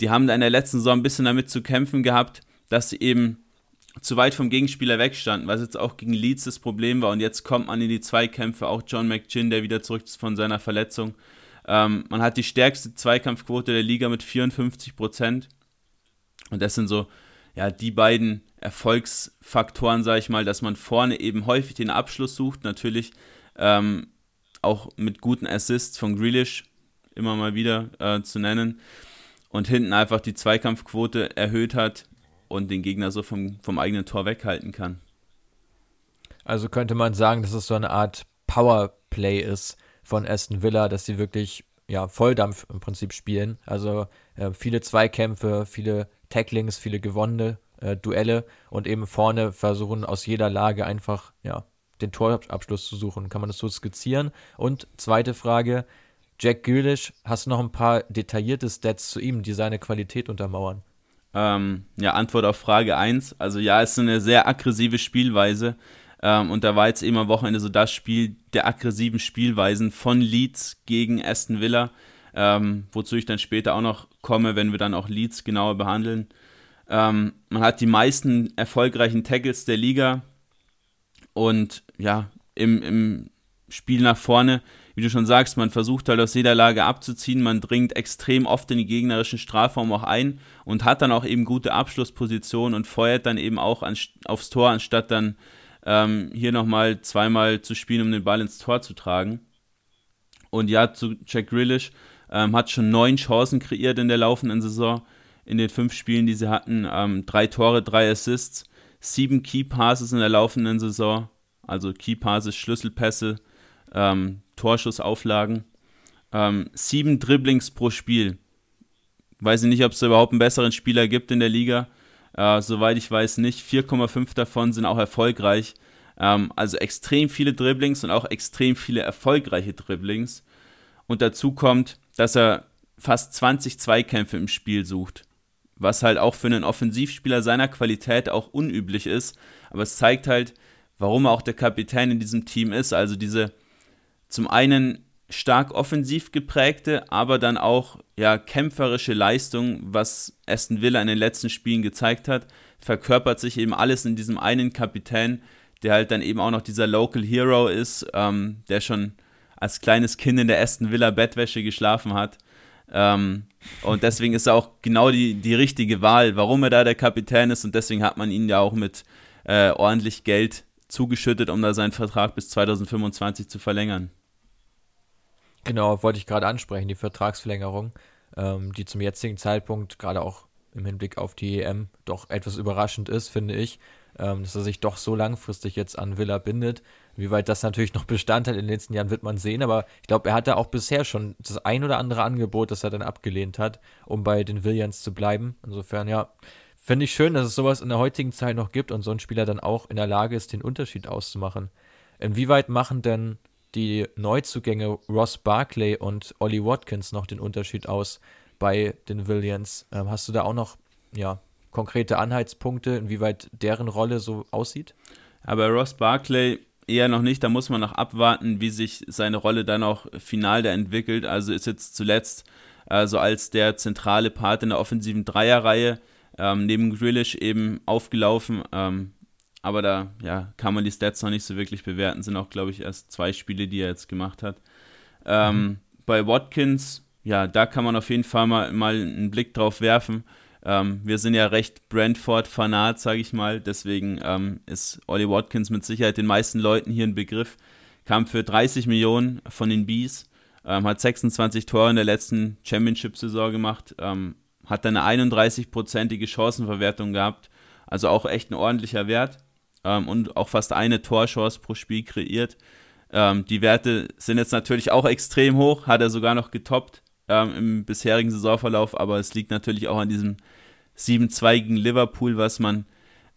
die haben da in der letzten Saison ein bisschen damit zu kämpfen gehabt, dass sie eben zu weit vom Gegenspieler wegstanden, was jetzt auch gegen Leeds das Problem war. Und jetzt kommt man in die Zweikämpfe, auch John McGinn, der wieder zurück ist von seiner Verletzung. Ähm, man hat die stärkste Zweikampfquote der Liga mit 54 Prozent. Und das sind so, ja, die beiden Erfolgsfaktoren, sage ich mal, dass man vorne eben häufig den Abschluss sucht, natürlich ähm, auch mit guten Assists von Grealish immer mal wieder äh, zu nennen und hinten einfach die Zweikampfquote erhöht hat und den Gegner so vom, vom eigenen Tor weghalten kann. Also könnte man sagen, dass es so eine Art Powerplay ist von Aston Villa, dass sie wirklich ja, Volldampf im Prinzip spielen. Also äh, viele Zweikämpfe, viele Tacklings, viele gewonnene äh, Duelle und eben vorne versuchen aus jeder Lage einfach ja, den Torabschluss zu suchen. Kann man das so skizzieren? Und zweite Frage, Jack Grealish, hast du noch ein paar detaillierte Stats zu ihm, die seine Qualität untermauern? Ähm, ja, Antwort auf Frage 1. Also ja, es ist eine sehr aggressive Spielweise. Ähm, und da war jetzt eben am Wochenende so das Spiel der aggressiven Spielweisen von Leeds gegen Aston Villa, ähm, wozu ich dann später auch noch komme, wenn wir dann auch Leeds genauer behandeln. Ähm, man hat die meisten erfolgreichen Tackles der Liga und ja, im, im Spiel nach vorne, wie du schon sagst, man versucht halt aus jeder Lage abzuziehen, man dringt extrem oft in die gegnerischen Strafraum auch ein und hat dann auch eben gute Abschlusspositionen und feuert dann eben auch an, aufs Tor, anstatt dann ähm, hier nochmal zweimal zu spielen, um den Ball ins Tor zu tragen. Und ja, zu Jack Grealish ähm, hat schon neun Chancen kreiert in der laufenden Saison, in den fünf Spielen, die sie hatten. Ähm, drei Tore, drei Assists, sieben Key Passes in der laufenden Saison, also Key Passes, Schlüsselpässe, ähm, Torschussauflagen. Ähm, sieben Dribblings pro Spiel. Weiß ich nicht, ob es überhaupt einen besseren Spieler gibt in der Liga. Äh, soweit ich weiß nicht. 4,5 davon sind auch erfolgreich. Ähm, also extrem viele Dribblings und auch extrem viele erfolgreiche Dribblings. Und dazu kommt, dass er fast 20 Zweikämpfe im Spiel sucht. Was halt auch für einen Offensivspieler seiner Qualität auch unüblich ist. Aber es zeigt halt, warum er auch der Kapitän in diesem Team ist. Also diese zum einen stark offensiv geprägte, aber dann auch ja kämpferische Leistung, was Aston Villa in den letzten Spielen gezeigt hat, verkörpert sich eben alles in diesem einen Kapitän, der halt dann eben auch noch dieser Local Hero ist, ähm, der schon als kleines Kind in der Aston Villa Bettwäsche geschlafen hat. Ähm, und deswegen ist er auch genau die, die richtige Wahl, warum er da der Kapitän ist und deswegen hat man ihn ja auch mit äh, ordentlich Geld zugeschüttet, um da seinen Vertrag bis 2025 zu verlängern. Genau, wollte ich gerade ansprechen, die Vertragsverlängerung, ähm, die zum jetzigen Zeitpunkt gerade auch im Hinblick auf die EM doch etwas überraschend ist, finde ich, ähm, dass er sich doch so langfristig jetzt an Villa bindet. Wie weit das natürlich noch Bestand hat in den letzten Jahren, wird man sehen, aber ich glaube, er hatte auch bisher schon das ein oder andere Angebot, das er dann abgelehnt hat, um bei den Williams zu bleiben. Insofern, ja, finde ich schön, dass es sowas in der heutigen Zeit noch gibt und so ein Spieler dann auch in der Lage ist, den Unterschied auszumachen. Inwieweit machen denn die Neuzugänge Ross Barkley und Ollie Watkins noch den Unterschied aus bei den Williams? Ähm, hast du da auch noch ja, konkrete Anhaltspunkte, inwieweit deren Rolle so aussieht? Aber Ross Barkley eher noch nicht, da muss man noch abwarten, wie sich seine Rolle dann auch final da entwickelt. Also ist jetzt zuletzt also als der zentrale Part in der offensiven Dreierreihe ähm, neben Grealish eben aufgelaufen. Ähm, aber da ja, kann man die Stats noch nicht so wirklich bewerten. Sind auch, glaube ich, erst zwei Spiele, die er jetzt gemacht hat. Ähm, mhm. Bei Watkins, ja, da kann man auf jeden Fall mal, mal einen Blick drauf werfen. Ähm, wir sind ja recht Brentford-Fanat, sage ich mal. Deswegen ähm, ist Ollie Watkins mit Sicherheit den meisten Leuten hier ein Begriff. Kam für 30 Millionen von den Bees, ähm, hat 26 Tore in der letzten Championship-Saison gemacht, ähm, hat dann eine 31-prozentige Chancenverwertung gehabt. Also auch echt ein ordentlicher Wert ähm, und auch fast eine Torchance pro Spiel kreiert. Ähm, die Werte sind jetzt natürlich auch extrem hoch, hat er sogar noch getoppt im bisherigen Saisonverlauf, aber es liegt natürlich auch an diesem siebenzweigigen Liverpool, was man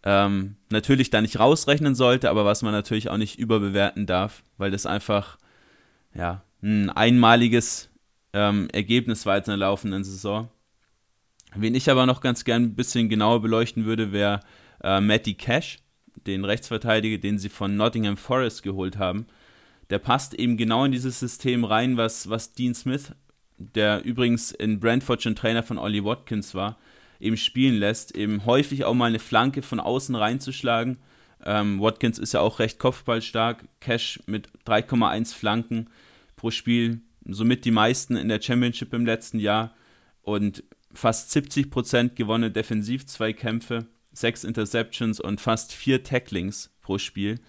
ähm, natürlich da nicht rausrechnen sollte, aber was man natürlich auch nicht überbewerten darf, weil das einfach ja, ein einmaliges ähm, Ergebnis war jetzt in der laufenden Saison. Wen ich aber noch ganz gern ein bisschen genauer beleuchten würde, wäre äh, Matty Cash, den Rechtsverteidiger, den sie von Nottingham Forest geholt haben. Der passt eben genau in dieses System rein, was, was Dean Smith der übrigens in Brentford schon Trainer von Ollie Watkins war, eben spielen lässt, eben häufig auch mal eine Flanke von außen reinzuschlagen. Ähm, Watkins ist ja auch recht kopfballstark, Cash mit 3,1 Flanken pro Spiel, somit die meisten in der Championship im letzten Jahr und fast 70% gewonnene Defensiv-Zweikämpfe, 6 Interceptions und fast 4 Tacklings pro Spiel.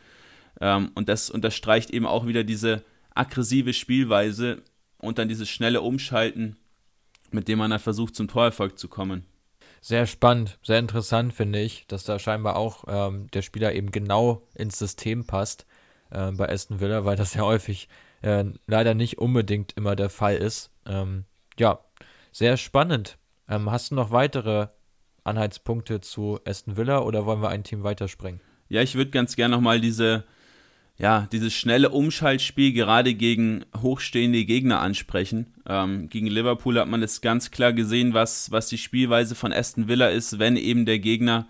Ähm, und das unterstreicht eben auch wieder diese aggressive Spielweise, und dann dieses schnelle Umschalten, mit dem man dann versucht, zum Torerfolg zu kommen. Sehr spannend, sehr interessant finde ich, dass da scheinbar auch ähm, der Spieler eben genau ins System passt äh, bei Aston Villa, weil das ja häufig äh, leider nicht unbedingt immer der Fall ist. Ähm, ja, sehr spannend. Ähm, hast du noch weitere Anhaltspunkte zu Aston Villa oder wollen wir ein Team weiterspringen? Ja, ich würde ganz gerne nochmal diese ja, dieses schnelle Umschaltspiel gerade gegen hochstehende Gegner ansprechen. Ähm, gegen Liverpool hat man es ganz klar gesehen, was, was die Spielweise von Aston Villa ist, wenn eben der Gegner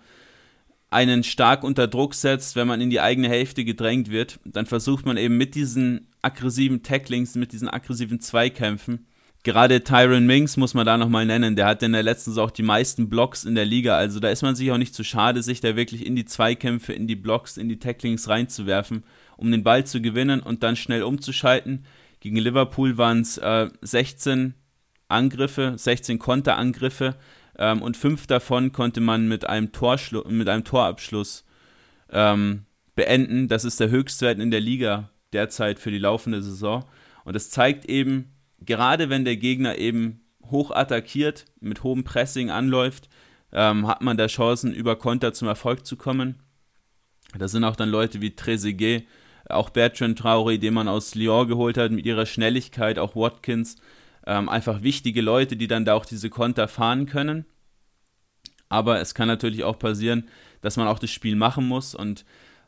einen stark unter Druck setzt, wenn man in die eigene Hälfte gedrängt wird, dann versucht man eben mit diesen aggressiven Tacklings, mit diesen aggressiven Zweikämpfen, gerade Tyron Minks muss man da nochmal nennen, der hat in der letzten Saison auch die meisten Blocks in der Liga, also da ist man sich auch nicht zu schade, sich da wirklich in die Zweikämpfe, in die Blocks, in die Tacklings reinzuwerfen um den Ball zu gewinnen und dann schnell umzuschalten. Gegen Liverpool waren es äh, 16 Angriffe, 16 Konterangriffe ähm, und fünf davon konnte man mit einem, Torschlu mit einem Torabschluss ähm, beenden. Das ist der Höchstwert in der Liga derzeit für die laufende Saison. Und das zeigt eben, gerade wenn der Gegner eben hoch attackiert, mit hohem Pressing anläuft, ähm, hat man da Chancen, über Konter zum Erfolg zu kommen. Da sind auch dann Leute wie Trezeguet, auch Bertrand Traoré, den man aus Lyon geholt hat, mit ihrer Schnelligkeit, auch Watkins, ähm, einfach wichtige Leute, die dann da auch diese Konter fahren können. Aber es kann natürlich auch passieren, dass man auch das Spiel machen muss und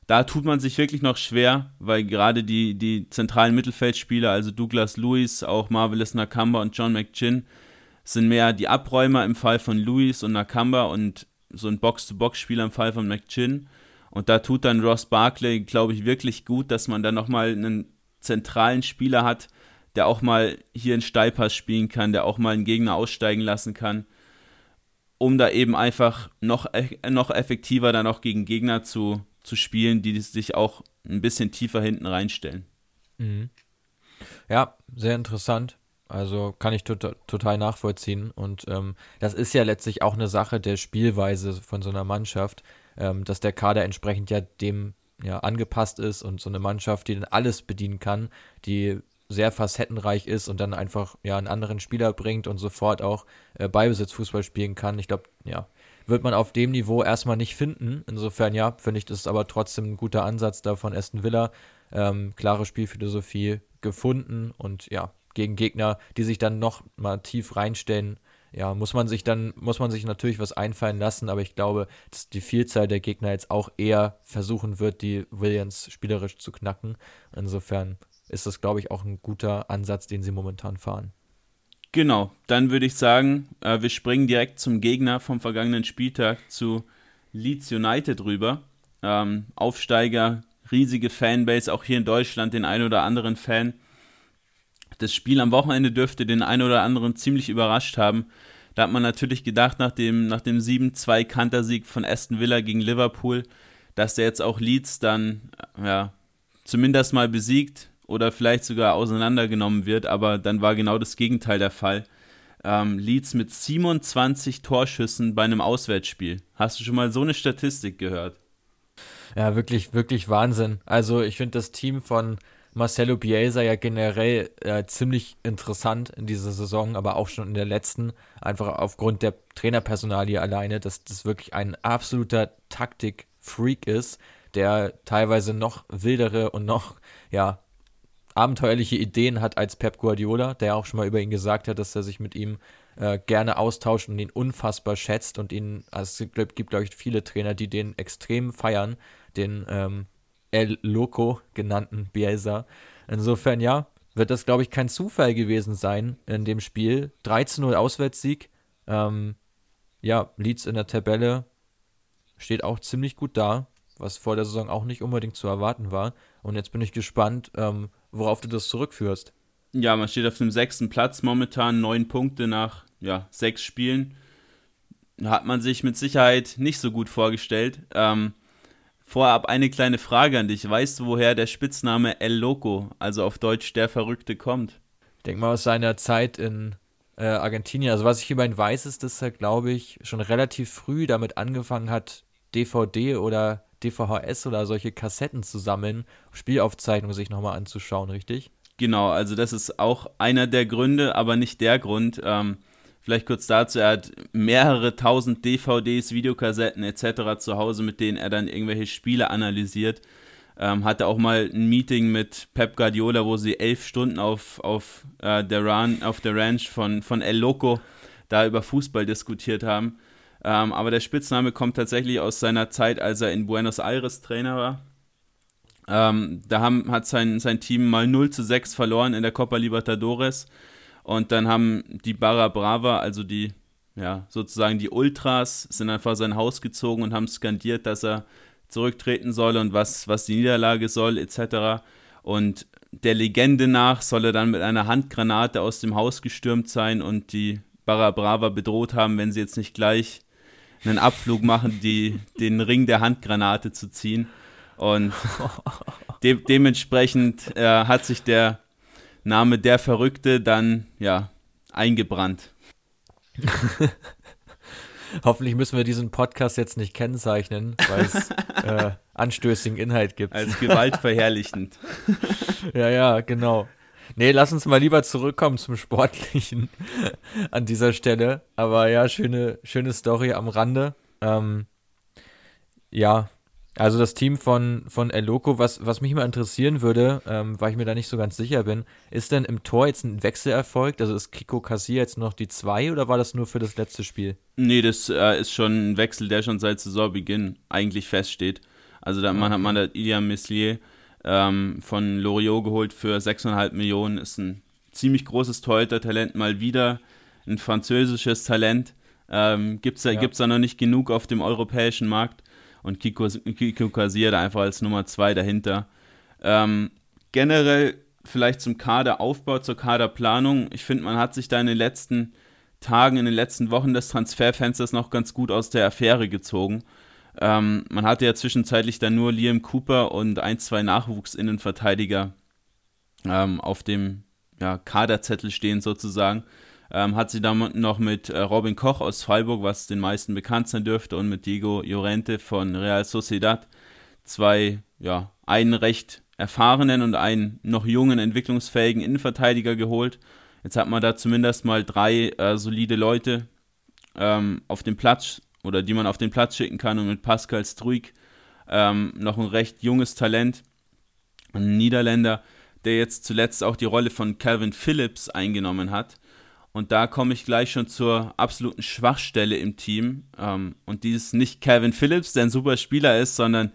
da tut man sich wirklich noch schwer, weil gerade die, die zentralen Mittelfeldspieler, also Douglas Lewis, auch Marvelous Nakamba und John McGinn, sind mehr die Abräumer im Fall von Lewis und Nakamba und so ein Box-to-Box-Spieler im Fall von McGinn. Und da tut dann Ross Barkley, glaube ich, wirklich gut, dass man da nochmal einen zentralen Spieler hat, der auch mal hier einen Steilpass spielen kann, der auch mal einen Gegner aussteigen lassen kann, um da eben einfach noch, noch effektiver dann auch gegen Gegner zu, zu spielen, die sich auch ein bisschen tiefer hinten reinstellen. Mhm. Ja, sehr interessant. Also kann ich to total nachvollziehen. Und ähm, das ist ja letztlich auch eine Sache der Spielweise von so einer Mannschaft ähm, dass der Kader entsprechend ja dem ja, angepasst ist und so eine Mannschaft, die dann alles bedienen kann, die sehr facettenreich ist und dann einfach ja einen anderen Spieler bringt und sofort auch äh, Beibesitzfußball spielen kann. Ich glaube, ja, wird man auf dem Niveau erstmal nicht finden. Insofern, ja, finde ich, das ist aber trotzdem ein guter Ansatz da von Aston Villa. Ähm, klare Spielphilosophie gefunden und ja, gegen Gegner, die sich dann noch mal tief reinstellen, ja, muss man sich dann, muss man sich natürlich was einfallen lassen, aber ich glaube, dass die Vielzahl der Gegner jetzt auch eher versuchen wird, die Williams spielerisch zu knacken. Insofern ist das, glaube ich, auch ein guter Ansatz, den sie momentan fahren. Genau, dann würde ich sagen, äh, wir springen direkt zum Gegner vom vergangenen Spieltag zu Leeds United rüber. Ähm, Aufsteiger, riesige Fanbase, auch hier in Deutschland den ein oder anderen Fan. Das Spiel am Wochenende dürfte den einen oder anderen ziemlich überrascht haben. Da hat man natürlich gedacht, nach dem, nach dem 7-2-Kantersieg von Aston Villa gegen Liverpool, dass der jetzt auch Leeds dann ja, zumindest mal besiegt oder vielleicht sogar auseinandergenommen wird, aber dann war genau das Gegenteil der Fall. Ähm, Leeds mit 27 Torschüssen bei einem Auswärtsspiel. Hast du schon mal so eine Statistik gehört? Ja, wirklich, wirklich Wahnsinn. Also ich finde das Team von Marcelo Bielsa ja generell äh, ziemlich interessant in dieser Saison, aber auch schon in der letzten, einfach aufgrund der Trainerpersonalie alleine, dass das wirklich ein absoluter Taktik-Freak ist, der teilweise noch wildere und noch, ja, abenteuerliche Ideen hat als Pep Guardiola, der auch schon mal über ihn gesagt hat, dass er sich mit ihm äh, gerne austauscht und ihn unfassbar schätzt und ihn, also es gibt, glaube ich, viele Trainer, die den extrem feiern, den ähm, El Loco genannten Bielsa. Insofern, ja, wird das, glaube ich, kein Zufall gewesen sein in dem Spiel. 13-0 Auswärtssieg. Ähm, ja, Leeds in der Tabelle steht auch ziemlich gut da, was vor der Saison auch nicht unbedingt zu erwarten war. Und jetzt bin ich gespannt, ähm, worauf du das zurückführst. Ja, man steht auf dem sechsten Platz momentan, neun Punkte nach ja, sechs Spielen. Hat man sich mit Sicherheit nicht so gut vorgestellt. Ähm, vorab eine kleine Frage an dich. Weißt du, woher der Spitzname El Loco, also auf Deutsch der Verrückte, kommt? Ich denke mal aus seiner Zeit in äh, Argentinien. Also was ich über ihn weiß, ist, dass er, glaube ich, schon relativ früh damit angefangen hat, DVD oder DVHS oder solche Kassetten zu sammeln, Spielaufzeichnungen sich nochmal anzuschauen, richtig? Genau, also das ist auch einer der Gründe, aber nicht der Grund. Ähm, vielleicht kurz dazu, er hat mehrere tausend DVDs, Videokassetten etc. zu Hause, mit denen er dann irgendwelche Spiele analysiert. Ähm, hatte auch mal ein Meeting mit Pep Guardiola, wo sie elf Stunden auf, auf, äh, der, Run, auf der Ranch von, von El Loco da über Fußball diskutiert haben. Ähm, aber der Spitzname kommt tatsächlich aus seiner Zeit, als er in Buenos Aires Trainer war. Ähm, da haben, hat sein, sein Team mal 0 zu 6 verloren in der Copa Libertadores. Und dann haben die Barra Brava, also die, ja, sozusagen die Ultras, sind einfach sein Haus gezogen und haben skandiert, dass er zurücktreten soll und was, was die Niederlage soll, etc. Und der Legende nach soll er dann mit einer Handgranate aus dem Haus gestürmt sein und die Barra Brava bedroht haben, wenn sie jetzt nicht gleich einen Abflug machen, die, den Ring der Handgranate zu ziehen. Und de dementsprechend äh, hat sich der Name der Verrückte dann ja eingebrannt. Hoffentlich müssen wir diesen Podcast jetzt nicht kennzeichnen, weil es äh, anstößigen Inhalt gibt. Als gewaltverherrlichend. ja, ja, genau. Nee, lass uns mal lieber zurückkommen zum Sportlichen an dieser Stelle. Aber ja, schöne, schöne Story am Rande. Ähm, ja, also das Team von, von El Loco, was, was mich mal interessieren würde, ähm, weil ich mir da nicht so ganz sicher bin, ist denn im Tor jetzt ein Wechsel erfolgt? Also ist Kiko Kassier jetzt noch die 2 oder war das nur für das letzte Spiel? Nee, das äh, ist schon ein Wechsel, der schon seit Saisonbeginn eigentlich feststeht. Also da man hat man da Ilian Meslier ähm, von Loriot geholt für 6,5 Millionen. Ist ein ziemlich großes Torhüter-Talent, mal wieder ein französisches Talent. Ähm, Gibt es da, ja. da noch nicht genug auf dem europäischen Markt. Und Kiko, Kiko da einfach als Nummer 2 dahinter. Ähm, generell vielleicht zum Kaderaufbau, zur Kaderplanung. Ich finde, man hat sich da in den letzten Tagen, in den letzten Wochen des Transferfensters noch ganz gut aus der Affäre gezogen. Ähm, man hatte ja zwischenzeitlich dann nur Liam Cooper und ein, zwei Nachwuchsinnenverteidiger ähm, auf dem ja, Kaderzettel stehen sozusagen. Ähm, hat sie dann noch mit äh, Robin Koch aus Freiburg, was den meisten bekannt sein dürfte, und mit Diego Llorente von Real Sociedad zwei, ja, einen recht erfahrenen und einen noch jungen, entwicklungsfähigen Innenverteidiger geholt. Jetzt hat man da zumindest mal drei äh, solide Leute ähm, auf dem Platz oder die man auf den Platz schicken kann und mit Pascal Struik ähm, noch ein recht junges Talent, ein Niederländer, der jetzt zuletzt auch die Rolle von Calvin Phillips eingenommen hat. Und da komme ich gleich schon zur absoluten Schwachstelle im Team. Ähm, und die ist nicht Calvin Phillips, der ein super Spieler ist, sondern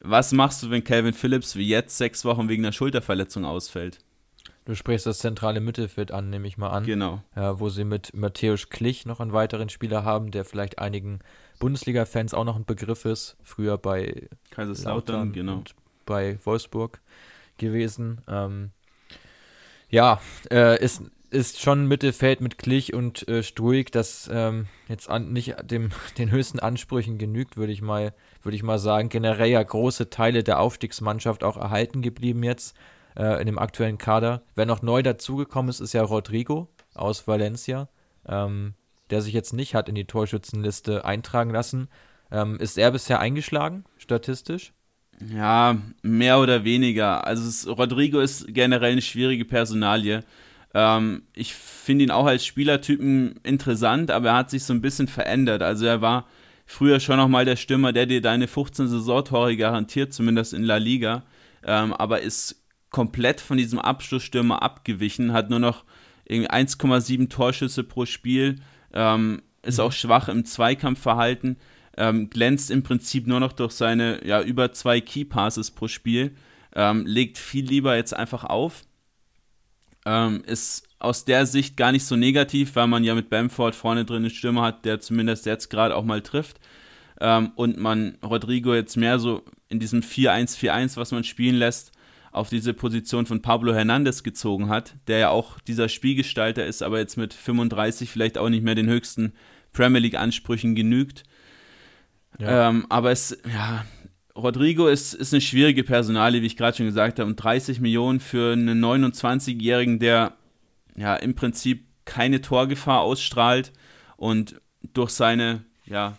was machst du, wenn Calvin Phillips wie jetzt sechs Wochen wegen einer Schulterverletzung ausfällt? Du sprichst das zentrale Mittelfeld an, nehme ich mal an. Genau. Ja, wo sie mit Matthäus Klich noch einen weiteren Spieler haben, der vielleicht einigen Bundesliga-Fans auch noch ein Begriff ist. Früher bei Kaiserslautern, genau. Und bei Wolfsburg gewesen. Ähm, ja, äh, ist, ist schon Mittelfeld mit Klich und äh, Struik, das ähm, jetzt an, nicht dem, den höchsten Ansprüchen genügt, würde ich mal, würde ich mal sagen. Generell ja große Teile der Aufstiegsmannschaft auch erhalten geblieben jetzt äh, in dem aktuellen Kader. Wer noch neu dazugekommen ist, ist ja Rodrigo aus Valencia, ähm, der sich jetzt nicht hat in die Torschützenliste eintragen lassen. Ähm, ist er bisher eingeschlagen, statistisch? Ja, mehr oder weniger. Also es, Rodrigo ist generell eine schwierige Personalie. Ähm, ich finde ihn auch als Spielertypen interessant, aber er hat sich so ein bisschen verändert. Also er war früher schon nochmal der Stürmer, der dir deine 15 Saisontore garantiert, zumindest in La Liga, ähm, aber ist komplett von diesem Abschlussstürmer abgewichen, hat nur noch 1,7 Torschüsse pro Spiel, ähm, ist mhm. auch schwach im Zweikampfverhalten ähm, glänzt im Prinzip nur noch durch seine ja, über zwei Key Passes pro Spiel, ähm, legt viel lieber jetzt einfach auf. Ähm, ist aus der Sicht gar nicht so negativ, weil man ja mit Bamford vorne drin einen Stürmer hat, der zumindest jetzt gerade auch mal trifft. Ähm, und man Rodrigo jetzt mehr so in diesem 4-1-4-1, was man spielen lässt, auf diese Position von Pablo Hernandez gezogen hat, der ja auch dieser Spielgestalter ist, aber jetzt mit 35 vielleicht auch nicht mehr den höchsten Premier League-Ansprüchen genügt. Ja. Ähm, aber es, ja, Rodrigo ist, ist eine schwierige Personalie, wie ich gerade schon gesagt habe. Und 30 Millionen für einen 29-Jährigen, der ja im Prinzip keine Torgefahr ausstrahlt und durch seine ja,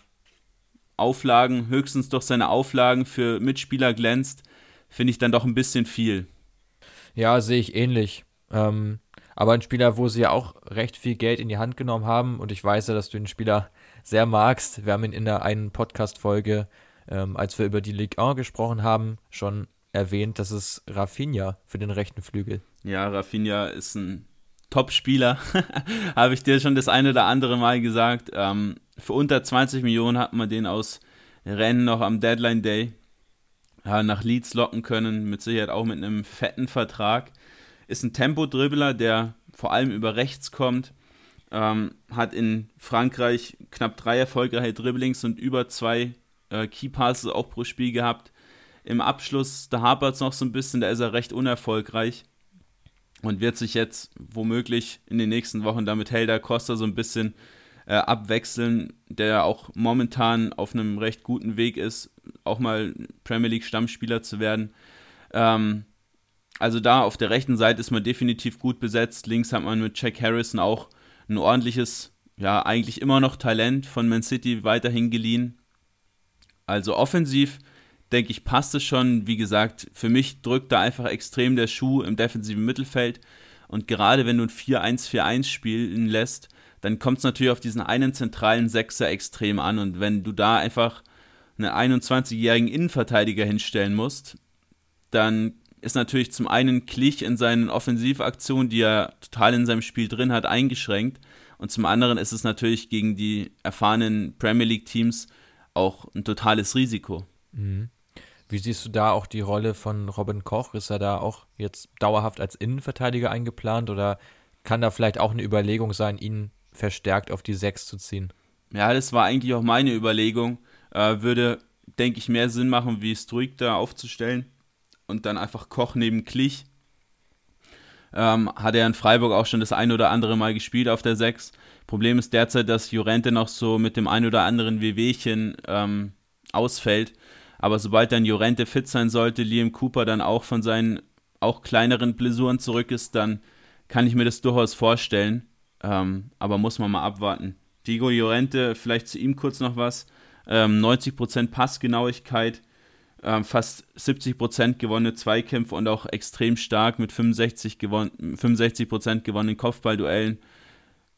Auflagen, höchstens durch seine Auflagen für Mitspieler glänzt, finde ich dann doch ein bisschen viel. Ja, sehe ich ähnlich. Ähm, aber ein Spieler, wo sie ja auch recht viel Geld in die Hand genommen haben, und ich weiß ja, dass du den Spieler sehr magst. Wir haben ihn in der einen Podcast-Folge, ähm, als wir über die Ligue 1 gesprochen haben, schon erwähnt. Das ist Rafinha für den rechten Flügel. Ja, Rafinha ist ein Top-Spieler. Habe ich dir schon das eine oder andere Mal gesagt. Ähm, für unter 20 Millionen hat man den aus Rennen noch am Deadline Day ja, nach Leeds locken können. Mit Sicherheit auch mit einem fetten Vertrag. Ist ein Tempo-Dribbler, der vor allem über rechts kommt ähm, hat in Frankreich knapp drei erfolgreiche Dribblings und über zwei äh, Keypasses auch pro Spiel gehabt. Im Abschluss, da hapert es noch so ein bisschen, da ist er recht unerfolgreich und wird sich jetzt womöglich in den nächsten Wochen damit Helder Costa so ein bisschen äh, abwechseln, der auch momentan auf einem recht guten Weg ist, auch mal Premier League Stammspieler zu werden. Ähm, also da auf der rechten Seite ist man definitiv gut besetzt. Links hat man mit Jack Harrison auch ein ordentliches, ja, eigentlich immer noch Talent von Man City weiterhin geliehen. Also offensiv, denke ich, passt es schon. Wie gesagt, für mich drückt da einfach extrem der Schuh im defensiven Mittelfeld. Und gerade wenn du ein 4-1-4-1 spielen lässt, dann kommt es natürlich auf diesen einen zentralen Sechser extrem an. Und wenn du da einfach einen 21-jährigen Innenverteidiger hinstellen musst, dann ist natürlich zum einen Klich in seinen Offensivaktionen, die er total in seinem Spiel drin hat, eingeschränkt. Und zum anderen ist es natürlich gegen die erfahrenen Premier League-Teams auch ein totales Risiko. Mhm. Wie siehst du da auch die Rolle von Robin Koch? Ist er da auch jetzt dauerhaft als Innenverteidiger eingeplant oder kann da vielleicht auch eine Überlegung sein, ihn verstärkt auf die Sechs zu ziehen? Ja, das war eigentlich auch meine Überlegung. Äh, würde, denke ich, mehr Sinn machen, wie Struik da aufzustellen und dann einfach Koch neben Klich. Ähm, hat er in Freiburg auch schon das ein oder andere Mal gespielt auf der 6. Problem ist derzeit, dass Jurente noch so mit dem ein oder anderen Wehwehchen ähm, ausfällt. Aber sobald dann Jurente fit sein sollte, Liam Cooper dann auch von seinen auch kleineren Blessuren zurück ist, dann kann ich mir das durchaus vorstellen. Ähm, aber muss man mal abwarten. Diego Llorente, vielleicht zu ihm kurz noch was. Ähm, 90% Passgenauigkeit, Ähm, fast 70 Prozent gewonnene Zweikämpfe und auch extrem stark mit 65 gewon 65 Prozent gewonnenen Kopfballduellen.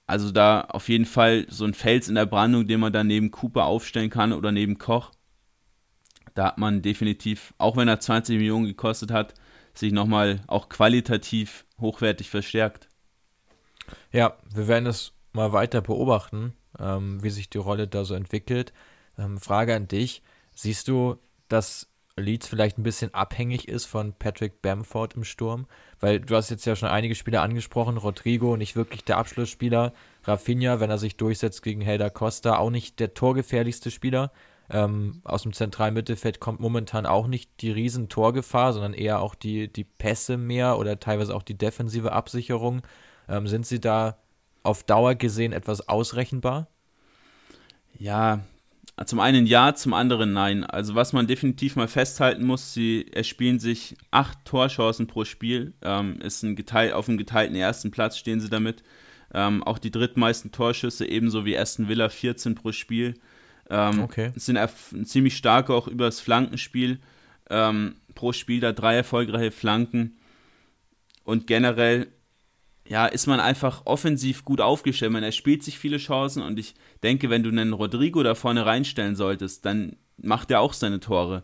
Also da auf jeden Fall so ein Fels in der Brandung, den man dann neben Cooper aufstellen kann oder neben Koch. Da hat man definitiv, auch wenn er 20 Millionen gekostet hat, sich nochmal auch qualitativ hochwertig verstärkt. Ja, wir werden es mal weiter beobachten, ähm, wie sich die Rolle da so entwickelt. Ähm, Frage an dich: Siehst du, dass Leeds vielleicht ein bisschen abhängig ist von Patrick Bamford im Sturm? Weil du hast jetzt ja schon einige Spieler angesprochen. Rodrigo nicht wirklich der Abschlussspieler. Rafinha, wenn er sich durchsetzt gegen Helder Costa, auch nicht der torgefährlichste Spieler. Ähm, aus dem zentralen Mittelfeld kommt momentan auch nicht die riesen Torgefahr, sondern eher auch die, die Pässe mehr oder teilweise auch die defensive Absicherung. Ähm, sind sie da auf Dauer gesehen etwas ausrechenbar? Ja, zum einen ja, zum anderen nein. Also was man definitiv mal festhalten muss, sie erspielen sich acht Torchancen pro Spiel. Ähm, ist ein geteilt, auf dem geteilten ersten Platz stehen sie damit. Ähm, auch die drittmeisten Torschüsse, ebenso wie Aston Villa, 14 pro Spiel. Ähm, okay. Sind ziemlich starke auch über das Flankenspiel. Ähm, pro Spiel da drei erfolgreiche Flanken. Und generell, ja, ist man einfach offensiv gut aufgestellt. Man erspielt sich viele Chancen und ich denke, wenn du einen Rodrigo da vorne reinstellen solltest, dann macht er auch seine Tore.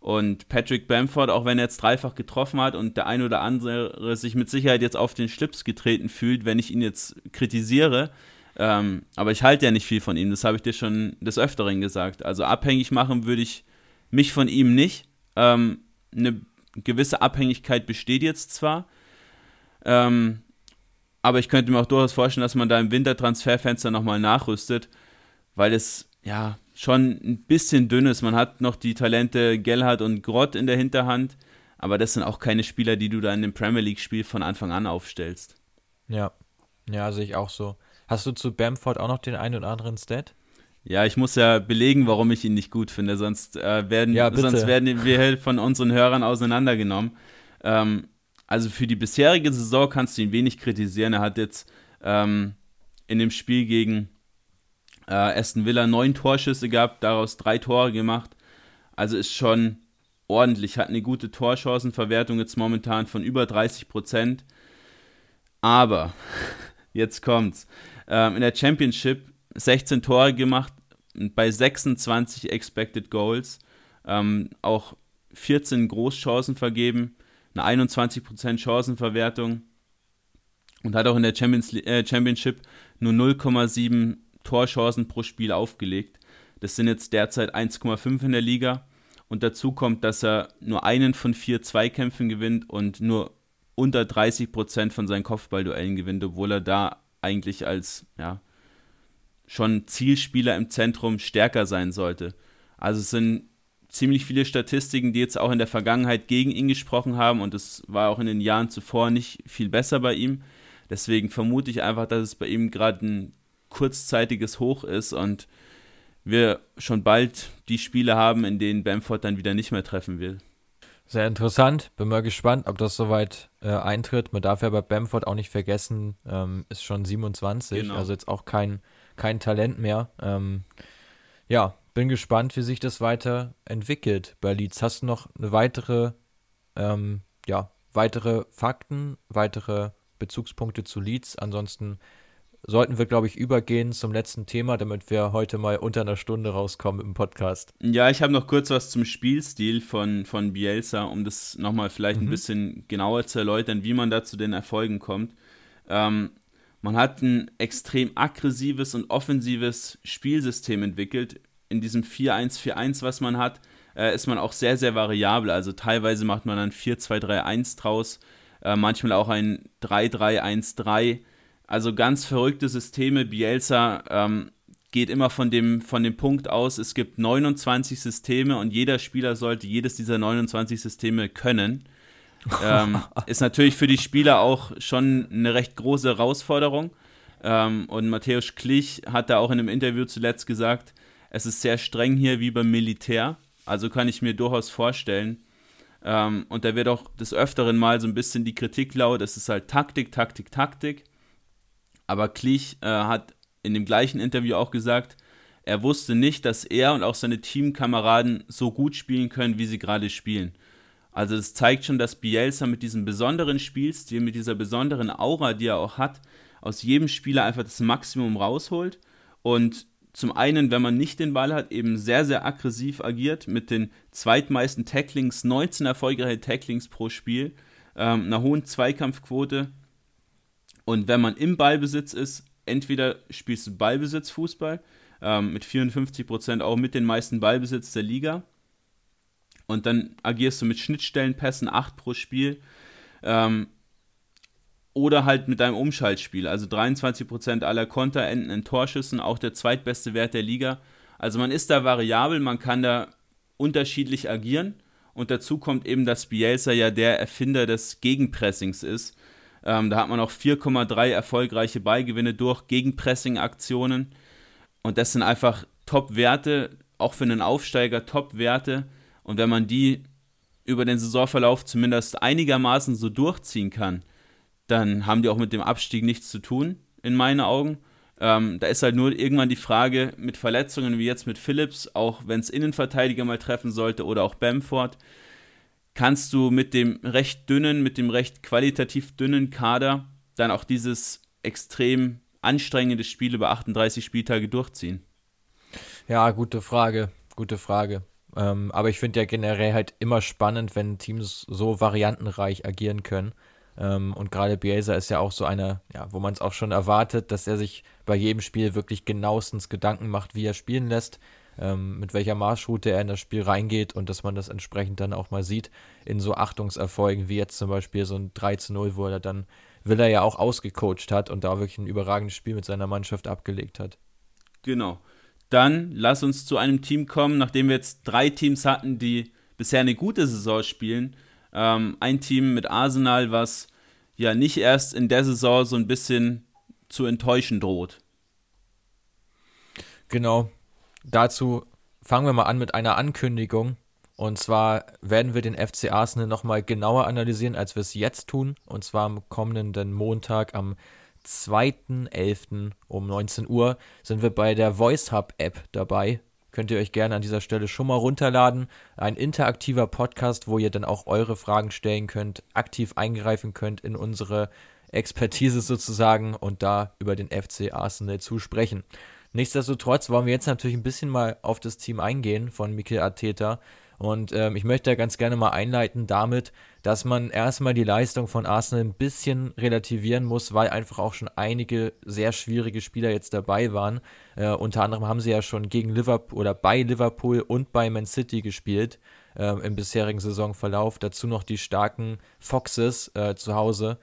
Und Patrick Bamford, auch wenn er jetzt dreifach getroffen hat und der ein oder andere sich mit Sicherheit jetzt auf den Schlips getreten fühlt, wenn ich ihn jetzt kritisiere, ähm, aber ich halte ja nicht viel von ihm, das habe ich dir schon des Öfteren gesagt. Also abhängig machen würde ich mich von ihm nicht. Ähm, eine gewisse Abhängigkeit besteht jetzt zwar, ähm, aber ich könnte mir auch durchaus vorstellen, dass man da im Wintertransferfenster nochmal nachrüstet, weil es ja schon ein bisschen dünn ist. Man hat noch die Talente Gellhardt und Grott in der Hinterhand, aber das sind auch keine Spieler, die du da in dem Premier League-Spiel von Anfang an aufstellst. Ja, ja, sehe ich auch so. Hast du zu Bamford auch noch den einen oder anderen Stat? Ja, ich muss ja belegen, warum ich ihn nicht gut finde, sonst, äh, werden, ja, sonst werden wir von unseren Hörern auseinandergenommen. Ähm, also für die bisherige Saison kannst du ihn wenig kritisieren. Er hat jetzt ähm, in dem Spiel gegen äh, Aston Villa neun Torschüsse gehabt, daraus drei Tore gemacht. Also ist schon ordentlich, hat eine gute Torchancenverwertung jetzt momentan von über 30 Prozent. Aber, jetzt kommt's ähm, in der Championship 16 Tore gemacht bei 26 Expected Goals, ähm, auch 14 Großchancen vergeben, eine 21% Chancenverwertung und hat auch in der Champions, äh, Championship nur 0,7 Torchancen pro Spiel aufgelegt. Das sind jetzt derzeit 1,5 in der Liga. Und dazu kommt, dass er nur einen von vier Zweikämpfen gewinnt und nur unter 30% von seinen Kopfballduellen gewinnt, obwohl er da eigentlich als ja, schon Zielspieler im Zentrum stärker sein sollte. Also es sind ziemlich viele Statistiken, die jetzt auch in der Vergangenheit gegen ihn gesprochen haben und es war auch in den Jahren zuvor nicht viel besser bei ihm. Deswegen vermute ich einfach, dass es bei ihm gerade ein kurzzeitiges Hoch ist und wir schon bald die Spiele haben, in denen Bamford dann wieder nicht mehr treffen will. Sehr interessant. Bin mal gespannt, ob das soweit äh, eintritt. Man darf ja bei Bamford auch nicht vergessen, ähm, ist schon 27, genau. also jetzt auch kein, kein Talent mehr. Ähm, ja, bin gespannt, wie sich das weiterentwickelt bei Leeds. Hast du noch eine weitere, ähm, ja, weitere Fakten, weitere Bezugspunkte zu Leeds? Ansonsten sollten wir, glaube ich, übergehen zum letzten Thema, damit wir heute mal unter einer Stunde rauskommen im Podcast. Ja, ich habe noch kurz was zum Spielstil von, von Bielsa, um das nochmal vielleicht mhm. ein bisschen genauer zu erläutern, wie man da zu den Erfolgen kommt. Ähm, man hat ein extrem aggressives und offensives Spielsystem entwickelt. In diesem 4-1-4-1, was man hat, äh, ist man auch sehr, sehr variabel. Also teilweise macht man dann 4-2-3-1 draus, äh, manchmal auch ein 3-3-1-3 also ganz verrückte Systeme. Bielsa ähm, geht immer von dem, von dem Punkt aus, es gibt 29 Systeme und jeder Spieler sollte jedes dieser 29 Systeme können. ähm, ist natürlich für die Spieler auch schon eine recht große Herausforderung. Ähm, und Matthäus Klich hat da auch in einem Interview zuletzt gesagt, es ist sehr streng hier wie beim Militär. Also kann ich mir durchaus vorstellen. Ähm, und da wird auch des Öfteren mal so ein bisschen die Kritik laut, es ist halt Taktik, Taktik, Taktik. Aber Klich äh, hat in dem gleichen Interview auch gesagt, er wusste nicht, dass er und auch seine Teamkameraden so gut spielen können, wie sie gerade spielen. Also es zeigt schon, dass Bielsa mit diesem besonderen Spielstil, mit dieser besonderen Aura, die er auch hat, aus jedem Spieler einfach das Maximum rausholt und zum einen, wenn man nicht den Ball hat, eben sehr, sehr aggressiv agiert mit den zweitmeisten Tacklings, 19 erfolgreiche Tacklings pro Spiel, ähm, einer hohen Zweikampfquote. Und wenn man im Ballbesitz ist, entweder spielst du Ballbesitzfußball ähm, mit 54 Prozent auch mit den meisten Ballbesitz der Liga. Und dann agierst du mit Schnittstellenpässen 8 pro Spiel. Ähm, oder halt mit deinem Umschaltspiel. Also 23% aller Konter enden in Torschüssen, auch der zweitbeste Wert der Liga. Also man ist da variabel, man kann da unterschiedlich agieren. Und dazu kommt eben, dass Bielsa ja der Erfinder des Gegenpressings ist. Ähm, da hat man auch 4,3 erfolgreiche Beigewinne durch Gegenpressing-Aktionen. Und das sind einfach Top-Werte, auch für einen Aufsteiger Top-Werte. Und wenn man die über den Saisonverlauf zumindest einigermaßen so durchziehen kann, dann haben die auch mit dem Abstieg nichts zu tun, in meinen Augen. Ähm, da ist halt nur irgendwann die Frage mit Verletzungen wie jetzt mit Phillips, auch wenn es Innenverteidiger mal treffen sollte oder auch Bamford, kannst du mit dem recht dünnen, mit dem recht qualitativ dünnen Kader dann auch dieses extrem anstrengende Spiel über 38 Spieltage durchziehen? Ja, gute Frage, gute Frage. Ähm, aber ich finde ja generell halt immer spannend, wenn Teams so variantenreich agieren können. Ähm, und gerade Bielsa ist ja auch so einer, ja, wo man es auch schon erwartet, dass er sich bei jedem Spiel wirklich genauestens Gedanken macht, wie er spielen lässt, ähm, mit welcher Marschroute er in das Spiel reingeht und dass man das entsprechend dann auch mal sieht in so Achtungserfolgen wie jetzt zum Beispiel so ein 3 zu 0, wo er dann Villa ja auch ausgecoacht hat und da wirklich ein überragendes Spiel mit seiner Mannschaft abgelegt hat. Genau. Dann lass uns zu einem Team kommen, nachdem wir jetzt drei Teams hatten, die bisher eine gute Saison spielen, ähm, ein Team mit Arsenal, was ja nicht erst in der Saison so ein bisschen zu enttäuschen droht. Genau. Dazu fangen wir mal an mit einer Ankündigung. Und zwar werden wir den FC Arsenal nochmal genauer analysieren, als wir es jetzt tun. Und zwar am kommenden Montag, am 2.11. um 19 Uhr, sind wir bei der Voice Hub App dabei könnt ihr euch gerne an dieser Stelle schon mal runterladen. Ein interaktiver Podcast, wo ihr dann auch eure Fragen stellen könnt, aktiv eingreifen könnt in unsere Expertise sozusagen und da über den FC Arsenal zu sprechen. Nichtsdestotrotz wollen wir jetzt natürlich ein bisschen mal auf das Team eingehen von Mikel Arteta und ähm, ich möchte ganz gerne mal einleiten damit, dass man erstmal die Leistung von Arsenal ein bisschen relativieren muss, weil einfach auch schon einige sehr schwierige Spieler jetzt dabei waren. Äh, unter anderem haben sie ja schon gegen Liverpool oder bei Liverpool und bei Man City gespielt äh, im bisherigen Saisonverlauf. Dazu noch die starken Foxes äh, zu Hause.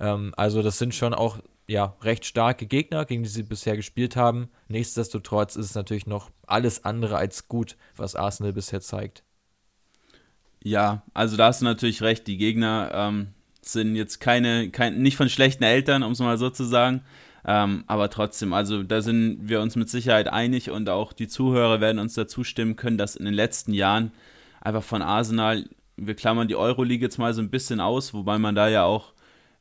Ähm, also das sind schon auch ja, recht starke Gegner, gegen die sie bisher gespielt haben. Nichtsdestotrotz ist es natürlich noch alles andere als gut, was Arsenal bisher zeigt. Ja, also da hast du natürlich recht. Die Gegner ähm, sind jetzt keine, kein, nicht von schlechten Eltern, um es mal so zu sagen. Ähm, aber trotzdem, also da sind wir uns mit Sicherheit einig und auch die Zuhörer werden uns dazu stimmen können, dass in den letzten Jahren einfach von Arsenal, wir klammern die Euroleague jetzt mal so ein bisschen aus, wobei man da ja auch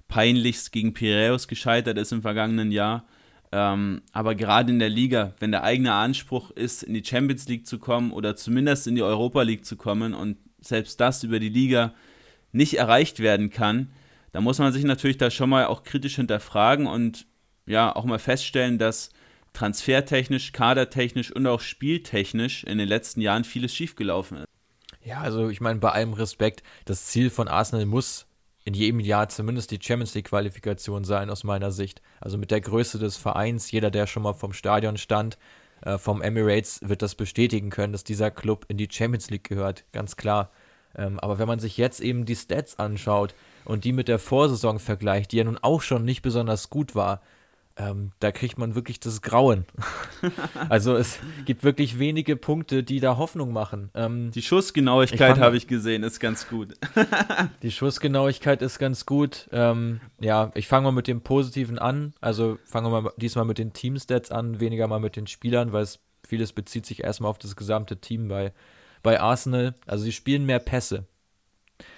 peinlichst gegen Piraeus gescheitert ist im vergangenen Jahr. Ähm, aber gerade in der Liga, wenn der eigene Anspruch ist, in die Champions League zu kommen oder zumindest in die Europa League zu kommen und selbst das über die Liga nicht erreicht werden kann, da muss man sich natürlich da schon mal auch kritisch hinterfragen und ja, auch mal feststellen, dass transfertechnisch, kadertechnisch und auch spieltechnisch in den letzten Jahren vieles schiefgelaufen ist. Ja, also ich meine, bei allem Respekt, das Ziel von Arsenal muss in jedem Jahr zumindest die Champions League Qualifikation sein, aus meiner Sicht. Also mit der Größe des Vereins, jeder, der schon mal vom Stadion stand, äh, vom Emirates, wird das bestätigen können, dass dieser Club in die Champions League gehört, ganz klar. Ähm, aber wenn man sich jetzt eben die Stats anschaut und die mit der Vorsaison vergleicht, die ja nun auch schon nicht besonders gut war, ähm, da kriegt man wirklich das Grauen. also es gibt wirklich wenige Punkte, die da Hoffnung machen. Ähm, die Schussgenauigkeit habe ich gesehen, ist ganz gut. die Schussgenauigkeit ist ganz gut. Ähm, ja, ich fange mal mit dem Positiven an. Also fangen wir mal diesmal mit den Teamstats an, weniger mal mit den Spielern, weil es vieles bezieht sich erstmal auf das gesamte Team bei, bei Arsenal. Also sie spielen mehr Pässe.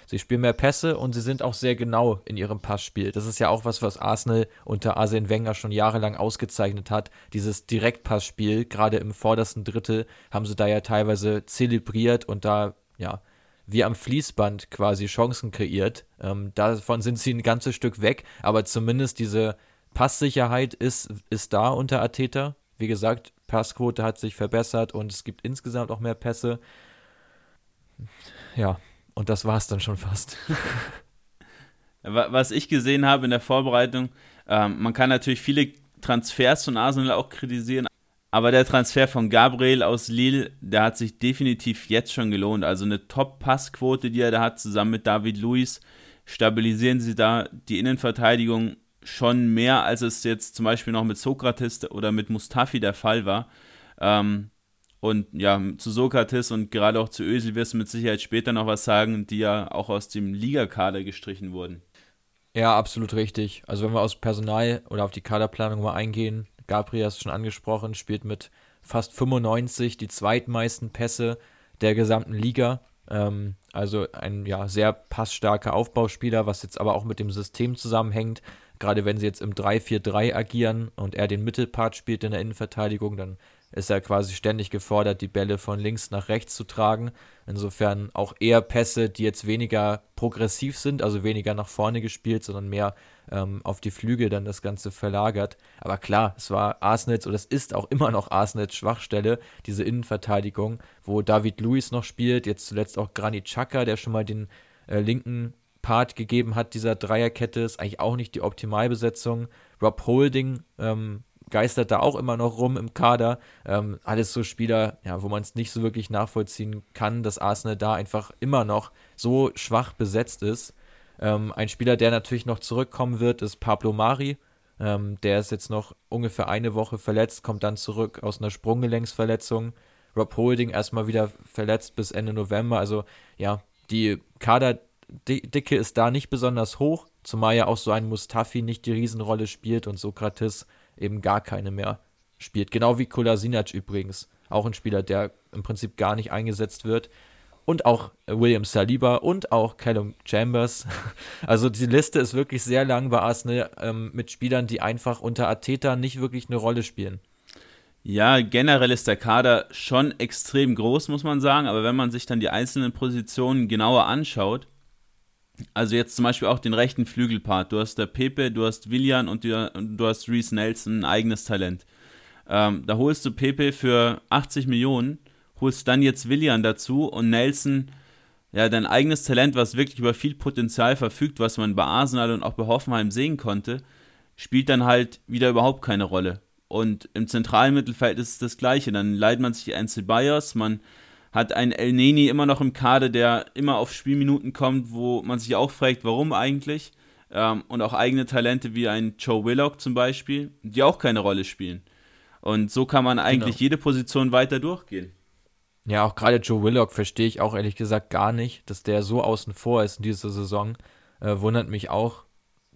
Sie spielen mehr Pässe und sie sind auch sehr genau in ihrem Passspiel. Das ist ja auch was, was Arsenal unter Arsene Wenger schon jahrelang ausgezeichnet hat. Dieses Direktpassspiel, gerade im vordersten Drittel, haben sie da ja teilweise zelebriert und da, ja, wie am Fließband quasi Chancen kreiert. Ähm, davon sind sie ein ganzes Stück weg, aber zumindest diese Passsicherheit ist, ist da unter Ateta. Wie gesagt, Passquote hat sich verbessert und es gibt insgesamt auch mehr Pässe. Ja, und das war es dann schon fast. Was ich gesehen habe in der Vorbereitung, ähm, man kann natürlich viele Transfers von Arsenal auch kritisieren, aber der Transfer von Gabriel aus Lille, der hat sich definitiv jetzt schon gelohnt. Also eine Top-Passquote, die er da hat, zusammen mit David Luiz, stabilisieren sie da die Innenverteidigung schon mehr, als es jetzt zum Beispiel noch mit Sokrates oder mit Mustafi der Fall war. Ähm, und ja, zu Sokrates und gerade auch zu Özil wirst du mit Sicherheit später noch was sagen, die ja auch aus dem Ligakader gestrichen wurden. Ja, absolut richtig. Also wenn wir aus Personal oder auf die Kaderplanung mal eingehen, Gabriel du schon angesprochen, spielt mit fast 95 die zweitmeisten Pässe der gesamten Liga. Ähm, also ein ja, sehr passstarker Aufbauspieler, was jetzt aber auch mit dem System zusammenhängt. Gerade wenn sie jetzt im 3-4-3 agieren und er den Mittelpart spielt in der Innenverteidigung, dann ist er quasi ständig gefordert, die Bälle von links nach rechts zu tragen. Insofern auch eher Pässe, die jetzt weniger progressiv sind, also weniger nach vorne gespielt, sondern mehr ähm, auf die Flügel dann das Ganze verlagert. Aber klar, es war Arsenals oder es ist auch immer noch Arsenals Schwachstelle, diese Innenverteidigung, wo David Luiz noch spielt, jetzt zuletzt auch Granit Xhaka, der schon mal den äh, linken Part gegeben hat dieser Dreierkette, ist eigentlich auch nicht die Optimalbesetzung. Rob Holding ähm, geistert da auch immer noch rum im Kader. Ähm, alles so Spieler, ja, wo man es nicht so wirklich nachvollziehen kann, dass Arsenal da einfach immer noch so schwach besetzt ist. Ähm, ein Spieler, der natürlich noch zurückkommen wird, ist Pablo Mari. Ähm, der ist jetzt noch ungefähr eine Woche verletzt, kommt dann zurück aus einer Sprunggelenksverletzung. Rob Holding erstmal wieder verletzt bis Ende November. Also ja, die Kaderdicke ist da nicht besonders hoch, zumal ja auch so ein Mustafi nicht die Riesenrolle spielt und Sokrates eben gar keine mehr spielt. Genau wie Kolasinac übrigens. Auch ein Spieler, der im Prinzip gar nicht eingesetzt wird. Und auch William Saliba und auch Callum Chambers. Also die Liste ist wirklich sehr lang bei Arsenal ähm, mit Spielern, die einfach unter Ateta nicht wirklich eine Rolle spielen. Ja, generell ist der Kader schon extrem groß, muss man sagen. Aber wenn man sich dann die einzelnen Positionen genauer anschaut, also jetzt zum Beispiel auch den rechten Flügelpart. Du hast der Pepe, du hast Willian und du, hast Reese Nelson, ein eigenes Talent. Ähm, da holst du Pepe für 80 Millionen, holst dann jetzt Willian dazu und Nelson, ja, dein eigenes Talent, was wirklich über viel Potenzial verfügt, was man bei Arsenal und auch bei Hoffenheim sehen konnte, spielt dann halt wieder überhaupt keine Rolle. Und im zentralen Mittelfeld ist es das Gleiche. Dann leiht man sich ein Ceballos, man hat ein El Neni immer noch im Kader, der immer auf Spielminuten kommt, wo man sich auch fragt, warum eigentlich. Ähm, und auch eigene Talente wie ein Joe Willock zum Beispiel, die auch keine Rolle spielen. Und so kann man eigentlich genau. jede Position weiter durchgehen. Ja, auch gerade Joe Willock verstehe ich auch ehrlich gesagt gar nicht, dass der so außen vor ist in dieser Saison. Äh, wundert mich auch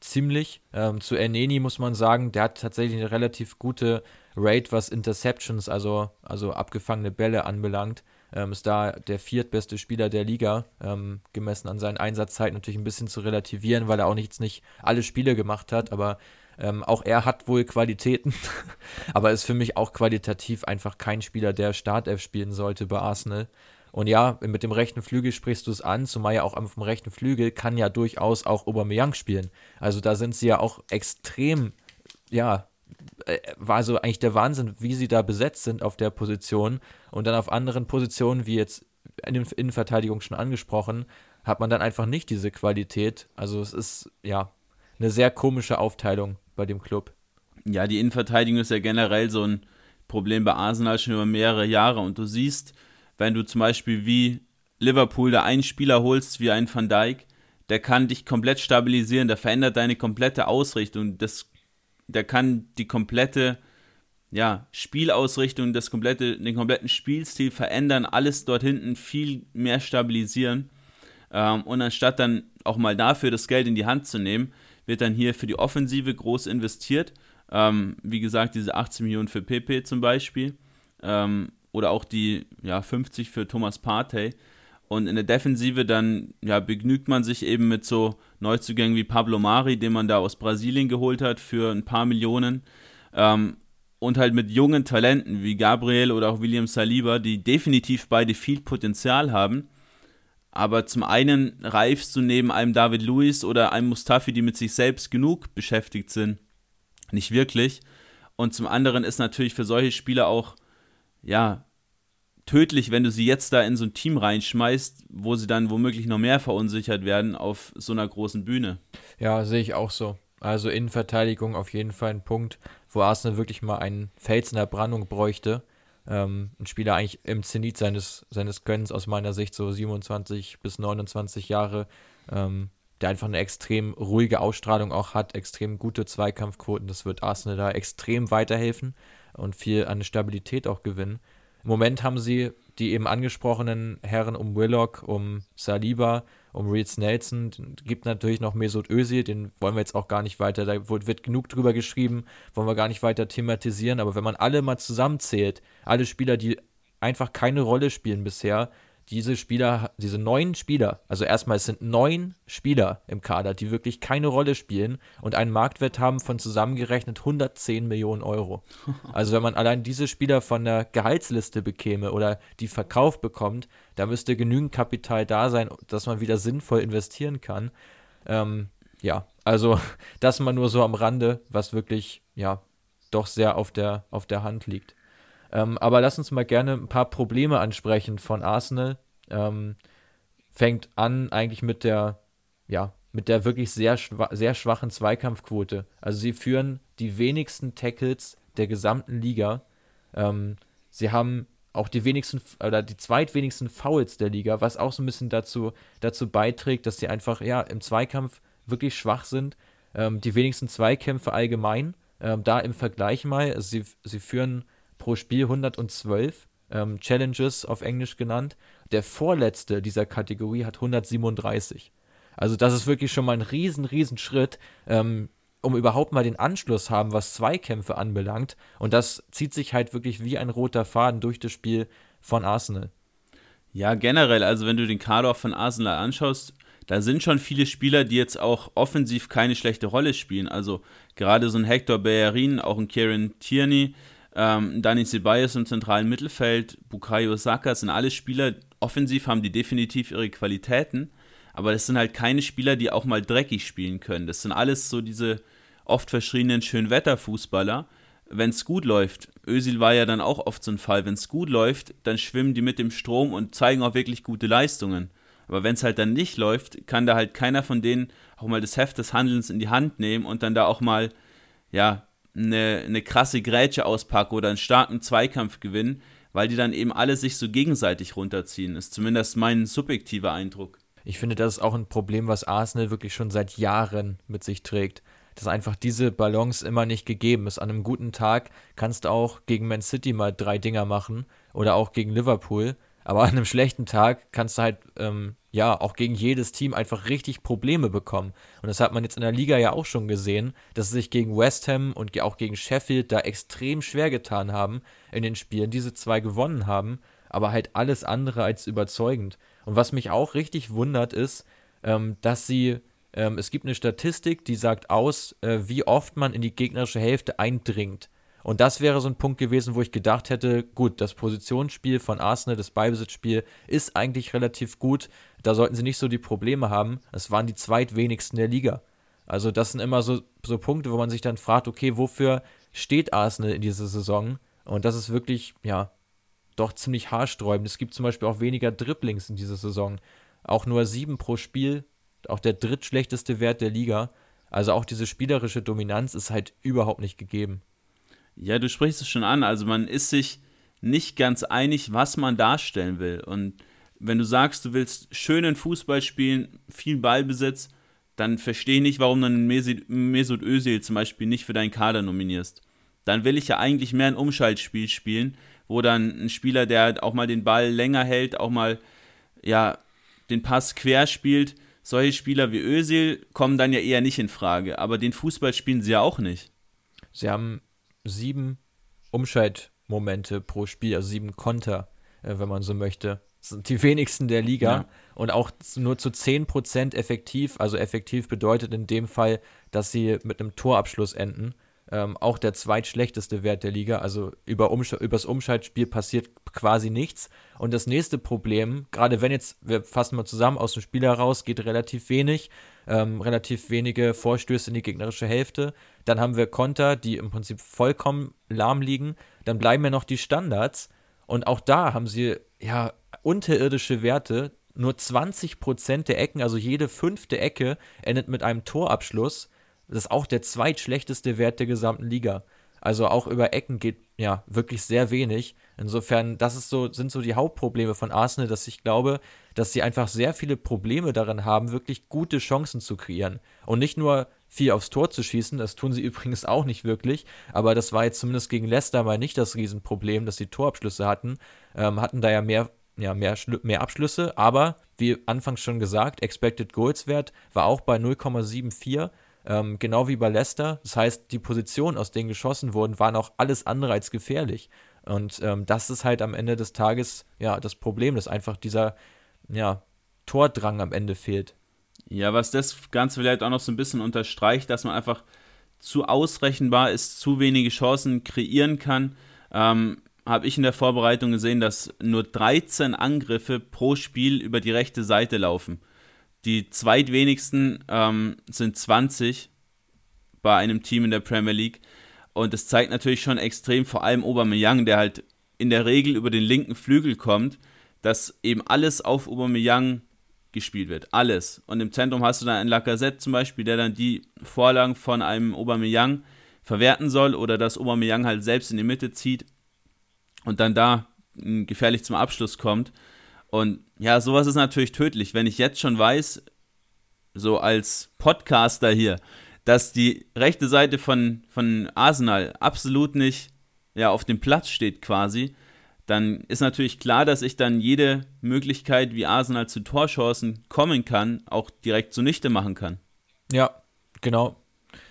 ziemlich. Ähm, zu Erneni muss man sagen, der hat tatsächlich eine relativ gute Rate, was Interceptions, also, also abgefangene Bälle anbelangt ähm, ist da der viertbeste Spieler der Liga, ähm, gemessen an seinen Einsatzzeiten natürlich ein bisschen zu relativieren, weil er auch nichts nicht alle Spiele gemacht hat, aber ähm, auch er hat wohl Qualitäten, aber ist für mich auch qualitativ einfach kein Spieler, der Startelf spielen sollte bei Arsenal. Und ja, mit dem rechten Flügel sprichst du es an, zumal ja auch auf dem rechten Flügel kann ja durchaus auch Aubameyang spielen. Also da sind sie ja auch extrem, ja, war so eigentlich der Wahnsinn, wie sie da besetzt sind auf der Position. Und dann auf anderen Positionen, wie jetzt in der Innenverteidigung schon angesprochen, hat man dann einfach nicht diese Qualität. Also es ist ja eine sehr komische Aufteilung bei dem Club. Ja, die Innenverteidigung ist ja generell so ein Problem bei Arsenal schon über mehrere Jahre. Und du siehst, wenn du zum Beispiel wie Liverpool da einen Spieler holst, wie einen Van Dijk, der kann dich komplett stabilisieren, der verändert deine komplette Ausrichtung. Das der kann die komplette ja, Spielausrichtung, das komplette, den kompletten Spielstil verändern, alles dort hinten viel mehr stabilisieren. Ähm, und anstatt dann auch mal dafür das Geld in die Hand zu nehmen, wird dann hier für die Offensive groß investiert. Ähm, wie gesagt, diese 18 Millionen für PP zum Beispiel. Ähm, oder auch die ja, 50 für Thomas Partey. Und in der Defensive dann ja, begnügt man sich eben mit so Neuzugängen wie Pablo Mari, den man da aus Brasilien geholt hat für ein paar Millionen. Ähm, und halt mit jungen Talenten wie Gabriel oder auch William Saliba, die definitiv beide viel Potenzial haben. Aber zum einen reifst du neben einem David Luiz oder einem Mustafi, die mit sich selbst genug beschäftigt sind, nicht wirklich. Und zum anderen ist natürlich für solche Spieler auch, ja, tödlich, wenn du sie jetzt da in so ein Team reinschmeißt, wo sie dann womöglich noch mehr verunsichert werden auf so einer großen Bühne. Ja, sehe ich auch so. Also Innenverteidigung auf jeden Fall ein Punkt, wo Arsenal wirklich mal einen Fels in der Brandung bräuchte. Ähm, ein Spieler eigentlich im Zenit seines, seines Gönnens aus meiner Sicht, so 27 bis 29 Jahre, ähm, der einfach eine extrem ruhige Ausstrahlung auch hat, extrem gute Zweikampfquoten. Das wird Arsenal da extrem weiterhelfen und viel an Stabilität auch gewinnen. Im Moment haben sie die eben angesprochenen Herren um Willock, um Saliba, um Reeds Nelson. Gibt natürlich noch Mesut Özil, den wollen wir jetzt auch gar nicht weiter, da wird genug drüber geschrieben, wollen wir gar nicht weiter thematisieren. Aber wenn man alle mal zusammenzählt, alle Spieler, die einfach keine Rolle spielen bisher, diese Spieler, diese neun Spieler, also erstmal es sind neun Spieler im Kader, die wirklich keine Rolle spielen und einen Marktwert haben von zusammengerechnet 110 Millionen Euro. Also wenn man allein diese Spieler von der Gehaltsliste bekäme oder die verkauft bekommt, da müsste genügend Kapital da sein, dass man wieder sinnvoll investieren kann. Ähm, ja, also das mal nur so am Rande, was wirklich, ja, doch sehr auf der, auf der Hand liegt. Ähm, aber lass uns mal gerne ein paar Probleme ansprechen von Arsenal. Ähm, fängt an eigentlich mit der, ja, mit der wirklich sehr, schwa sehr schwachen Zweikampfquote. Also sie führen die wenigsten Tackles der gesamten Liga. Ähm, sie haben auch die wenigsten oder die zweitwenigsten Fouls der Liga, was auch so ein bisschen dazu, dazu beiträgt, dass sie einfach ja im Zweikampf wirklich schwach sind. Ähm, die wenigsten Zweikämpfe allgemein. Ähm, da im Vergleich mal, also sie, sie führen pro Spiel 112 ähm, Challenges auf Englisch genannt. Der vorletzte dieser Kategorie hat 137. Also das ist wirklich schon mal ein riesen, riesen Schritt, ähm, um überhaupt mal den Anschluss haben, was Zweikämpfe anbelangt. Und das zieht sich halt wirklich wie ein roter Faden durch das Spiel von Arsenal. Ja, generell, also wenn du den Kader von Arsenal anschaust, da sind schon viele Spieler, die jetzt auch offensiv keine schlechte Rolle spielen. Also gerade so ein Hector Bellerin, auch ein Kieran Tierney, ähm, Dani Ceballos im zentralen Mittelfeld, Bukayo Saka sind alle Spieler, offensiv haben die definitiv ihre Qualitäten, aber das sind halt keine Spieler, die auch mal dreckig spielen können. Das sind alles so diese oft verschriebenen Schönwetterfußballer. Wenn es gut läuft, Özil war ja dann auch oft so ein Fall, wenn es gut läuft, dann schwimmen die mit dem Strom und zeigen auch wirklich gute Leistungen. Aber wenn es halt dann nicht läuft, kann da halt keiner von denen auch mal das Heft des Handelns in die Hand nehmen und dann da auch mal, ja, eine, eine krasse Grätsche auspacken oder einen starken Zweikampf gewinnen, weil die dann eben alle sich so gegenseitig runterziehen. Ist zumindest mein subjektiver Eindruck. Ich finde, das ist auch ein Problem, was Arsenal wirklich schon seit Jahren mit sich trägt. Dass einfach diese Balance immer nicht gegeben ist. An einem guten Tag kannst du auch gegen Man City mal drei Dinger machen oder auch gegen Liverpool. Aber an einem schlechten Tag kannst du halt ähm, ja, auch gegen jedes Team einfach richtig Probleme bekommen. Und das hat man jetzt in der Liga ja auch schon gesehen, dass sie sich gegen West Ham und auch gegen Sheffield da extrem schwer getan haben in den Spielen, diese zwei gewonnen haben, aber halt alles andere als überzeugend. Und was mich auch richtig wundert ist, ähm, dass sie, ähm, es gibt eine Statistik, die sagt aus, äh, wie oft man in die gegnerische Hälfte eindringt. Und das wäre so ein Punkt gewesen, wo ich gedacht hätte, gut, das Positionsspiel von Arsenal, das Beibesitzspiel ist eigentlich relativ gut. Da sollten sie nicht so die Probleme haben. Es waren die zweitwenigsten der Liga. Also das sind immer so, so Punkte, wo man sich dann fragt, okay, wofür steht Arsenal in dieser Saison? Und das ist wirklich, ja, doch ziemlich haarsträubend. Es gibt zum Beispiel auch weniger Dribblings in dieser Saison. Auch nur sieben pro Spiel, auch der drittschlechteste Wert der Liga. Also auch diese spielerische Dominanz ist halt überhaupt nicht gegeben. Ja, du sprichst es schon an. Also man ist sich nicht ganz einig, was man darstellen will. Und wenn du sagst, du willst schönen Fußball spielen, viel Ballbesitz, dann verstehe ich nicht, warum du einen Mesut Özil zum Beispiel nicht für deinen Kader nominierst. Dann will ich ja eigentlich mehr ein Umschaltspiel spielen, wo dann ein Spieler, der auch mal den Ball länger hält, auch mal ja, den Pass quer spielt. Solche Spieler wie Özil kommen dann ja eher nicht in Frage. Aber den Fußball spielen sie ja auch nicht. Sie haben sieben Umschaltmomente pro Spiel, also sieben Konter, äh, wenn man so möchte. Das sind die wenigsten der Liga ja. und auch nur zu 10% effektiv. Also effektiv bedeutet in dem Fall, dass sie mit einem Torabschluss enden. Ähm, auch der zweitschlechteste Wert der Liga. Also über Umsch übers Umschaltspiel passiert quasi nichts. Und das nächste Problem, gerade wenn jetzt, wir fassen mal zusammen, aus dem Spiel heraus geht relativ wenig, ähm, relativ wenige Vorstöße in die gegnerische Hälfte. Dann haben wir Konter, die im Prinzip vollkommen lahm liegen. Dann bleiben ja noch die Standards. Und auch da haben sie ja unterirdische Werte. Nur 20% der Ecken, also jede fünfte Ecke, endet mit einem Torabschluss. Das ist auch der zweitschlechteste Wert der gesamten Liga. Also auch über Ecken geht ja wirklich sehr wenig. Insofern, das ist so, sind so die Hauptprobleme von Arsenal, dass ich glaube, dass sie einfach sehr viele Probleme darin haben, wirklich gute Chancen zu kreieren. Und nicht nur viel aufs Tor zu schießen, das tun sie übrigens auch nicht wirklich, aber das war jetzt zumindest gegen Leicester mal nicht das Riesenproblem, dass sie Torabschlüsse hatten, ähm, hatten da ja mehr, ja, mehr, mehr Abschlüsse, aber wie anfangs schon gesagt, Expected Goals Wert war auch bei 0,74 ähm, genau wie bei Leicester. Das heißt, die Positionen, aus denen geschossen wurden, waren auch alles andere als gefährlich. Und ähm, das ist halt am Ende des Tages ja das Problem, dass einfach dieser ja, Tordrang am Ende fehlt. Ja, was das Ganze vielleicht auch noch so ein bisschen unterstreicht, dass man einfach zu ausrechenbar ist, zu wenige Chancen kreieren kann. Ähm, habe ich in der Vorbereitung gesehen, dass nur 13 Angriffe pro Spiel über die rechte Seite laufen. Die zweitwenigsten ähm, sind 20 bei einem Team in der Premier League. Und das zeigt natürlich schon extrem, vor allem Aubameyang, der halt in der Regel über den linken Flügel kommt, dass eben alles auf Aubameyang gespielt wird. Alles. Und im Zentrum hast du dann einen Lacazette zum Beispiel, der dann die Vorlagen von einem Aubameyang verwerten soll oder dass Aubameyang halt selbst in die Mitte zieht und dann da gefährlich zum Abschluss kommt. Und ja, sowas ist natürlich tödlich. Wenn ich jetzt schon weiß, so als Podcaster hier, dass die rechte Seite von, von Arsenal absolut nicht ja, auf dem Platz steht quasi, dann ist natürlich klar, dass ich dann jede Möglichkeit, wie Arsenal zu Torchancen kommen kann, auch direkt zunichte machen kann. Ja, genau.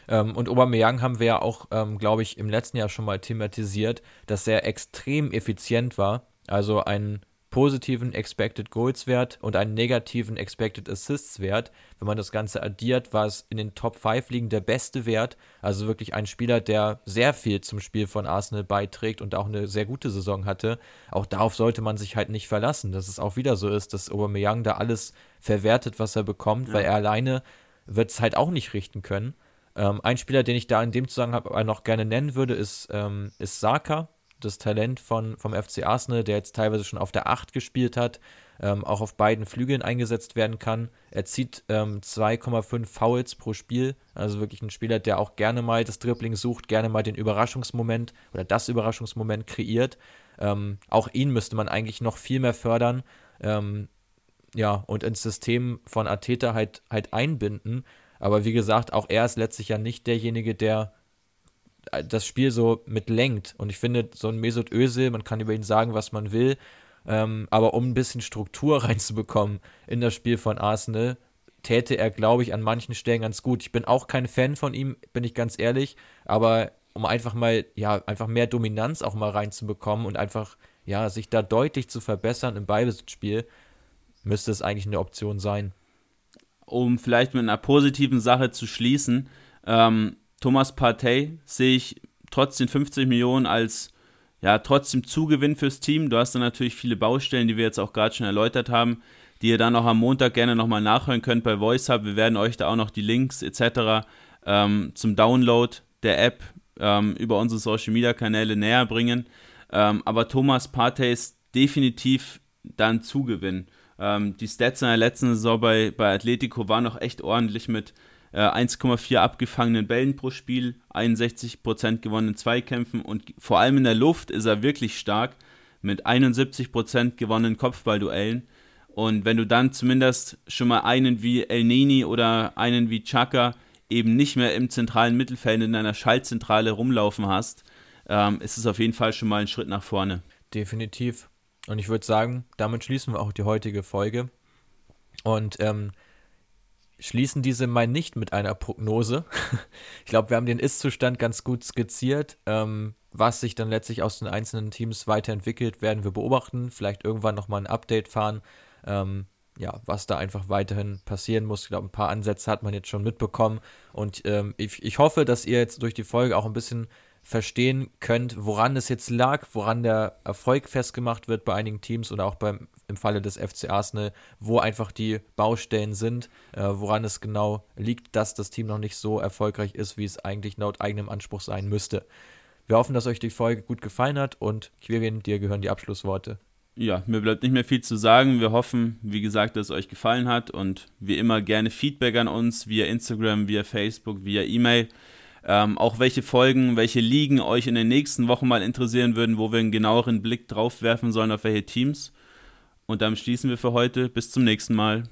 Ähm, und Aubameyang haben wir ja auch, ähm, glaube ich, im letzten Jahr schon mal thematisiert, dass er extrem effizient war. Also ein positiven Expected Goals Wert und einen negativen Expected Assists Wert. Wenn man das Ganze addiert, war es in den Top 5 liegen der beste Wert. Also wirklich ein Spieler, der sehr viel zum Spiel von Arsenal beiträgt und auch eine sehr gute Saison hatte. Auch darauf sollte man sich halt nicht verlassen, dass es auch wieder so ist, dass Aubameyang da alles verwertet, was er bekommt, ja. weil er alleine wird es halt auch nicht richten können. Ähm, ein Spieler, den ich da in dem Zusammenhang noch gerne nennen würde, ist, ähm, ist Saka das Talent von, vom FC Arsenal, der jetzt teilweise schon auf der 8 gespielt hat, ähm, auch auf beiden Flügeln eingesetzt werden kann. Er zieht ähm, 2,5 Fouls pro Spiel, also wirklich ein Spieler, der auch gerne mal das Dribbling sucht, gerne mal den Überraschungsmoment oder das Überraschungsmoment kreiert. Ähm, auch ihn müsste man eigentlich noch viel mehr fördern. Ähm, ja, und ins System von Ateta halt, halt einbinden. Aber wie gesagt, auch er ist letztlich ja nicht derjenige, der das Spiel so mit lenkt. Und ich finde, so ein Mesut Özil, man kann über ihn sagen, was man will, ähm, aber um ein bisschen Struktur reinzubekommen in das Spiel von Arsenal, täte er, glaube ich, an manchen Stellen ganz gut. Ich bin auch kein Fan von ihm, bin ich ganz ehrlich, aber um einfach mal, ja, einfach mehr Dominanz auch mal reinzubekommen und einfach, ja, sich da deutlich zu verbessern im Ballbesitzspiel, müsste es eigentlich eine Option sein. Um vielleicht mit einer positiven Sache zu schließen, ähm, Thomas Partey sehe ich trotz den 50 Millionen als ja, trotzdem Zugewinn fürs Team. Du hast dann natürlich viele Baustellen, die wir jetzt auch gerade schon erläutert haben, die ihr dann auch am Montag gerne nochmal nachhören könnt bei VoiceHub. Wir werden euch da auch noch die Links etc. Ähm, zum Download der App ähm, über unsere Social Media Kanäle näher bringen. Ähm, aber Thomas Partey ist definitiv dann Zugewinn. Ähm, die Stats in der letzten Saison bei, bei Atletico waren noch echt ordentlich mit 1,4 äh, abgefangenen Bällen pro Spiel, 61% gewonnenen Zweikämpfen und vor allem in der Luft ist er wirklich stark mit 71% gewonnenen Kopfballduellen. Und wenn du dann zumindest schon mal einen wie El Nini oder einen wie Chaka eben nicht mehr im zentralen Mittelfeld in einer Schaltzentrale rumlaufen hast, ähm, ist es auf jeden Fall schon mal ein Schritt nach vorne. Definitiv. Und ich würde sagen, damit schließen wir auch die heutige Folge. Und ähm, schließen diese mal nicht mit einer Prognose. ich glaube, wir haben den Ist-Zustand ganz gut skizziert. Ähm, was sich dann letztlich aus den einzelnen Teams weiterentwickelt, werden wir beobachten. Vielleicht irgendwann nochmal ein Update fahren. Ähm, ja, was da einfach weiterhin passieren muss. Ich glaube, ein paar Ansätze hat man jetzt schon mitbekommen. Und ähm, ich, ich hoffe, dass ihr jetzt durch die Folge auch ein bisschen verstehen könnt, woran es jetzt lag, woran der Erfolg festgemacht wird bei einigen Teams oder auch beim, im Falle des FC Arsenal, wo einfach die Baustellen sind, äh, woran es genau liegt, dass das Team noch nicht so erfolgreich ist, wie es eigentlich laut eigenem Anspruch sein müsste. Wir hoffen, dass euch die Folge gut gefallen hat und Quirin, dir gehören die Abschlussworte ja, mir bleibt nicht mehr viel zu sagen. Wir hoffen, wie gesagt, dass es euch gefallen hat und wie immer gerne Feedback an uns via Instagram, via Facebook, via E-Mail. Ähm, auch welche Folgen, welche Ligen euch in den nächsten Wochen mal interessieren würden, wo wir einen genaueren Blick drauf werfen sollen auf welche Teams. Und damit schließen wir für heute. Bis zum nächsten Mal.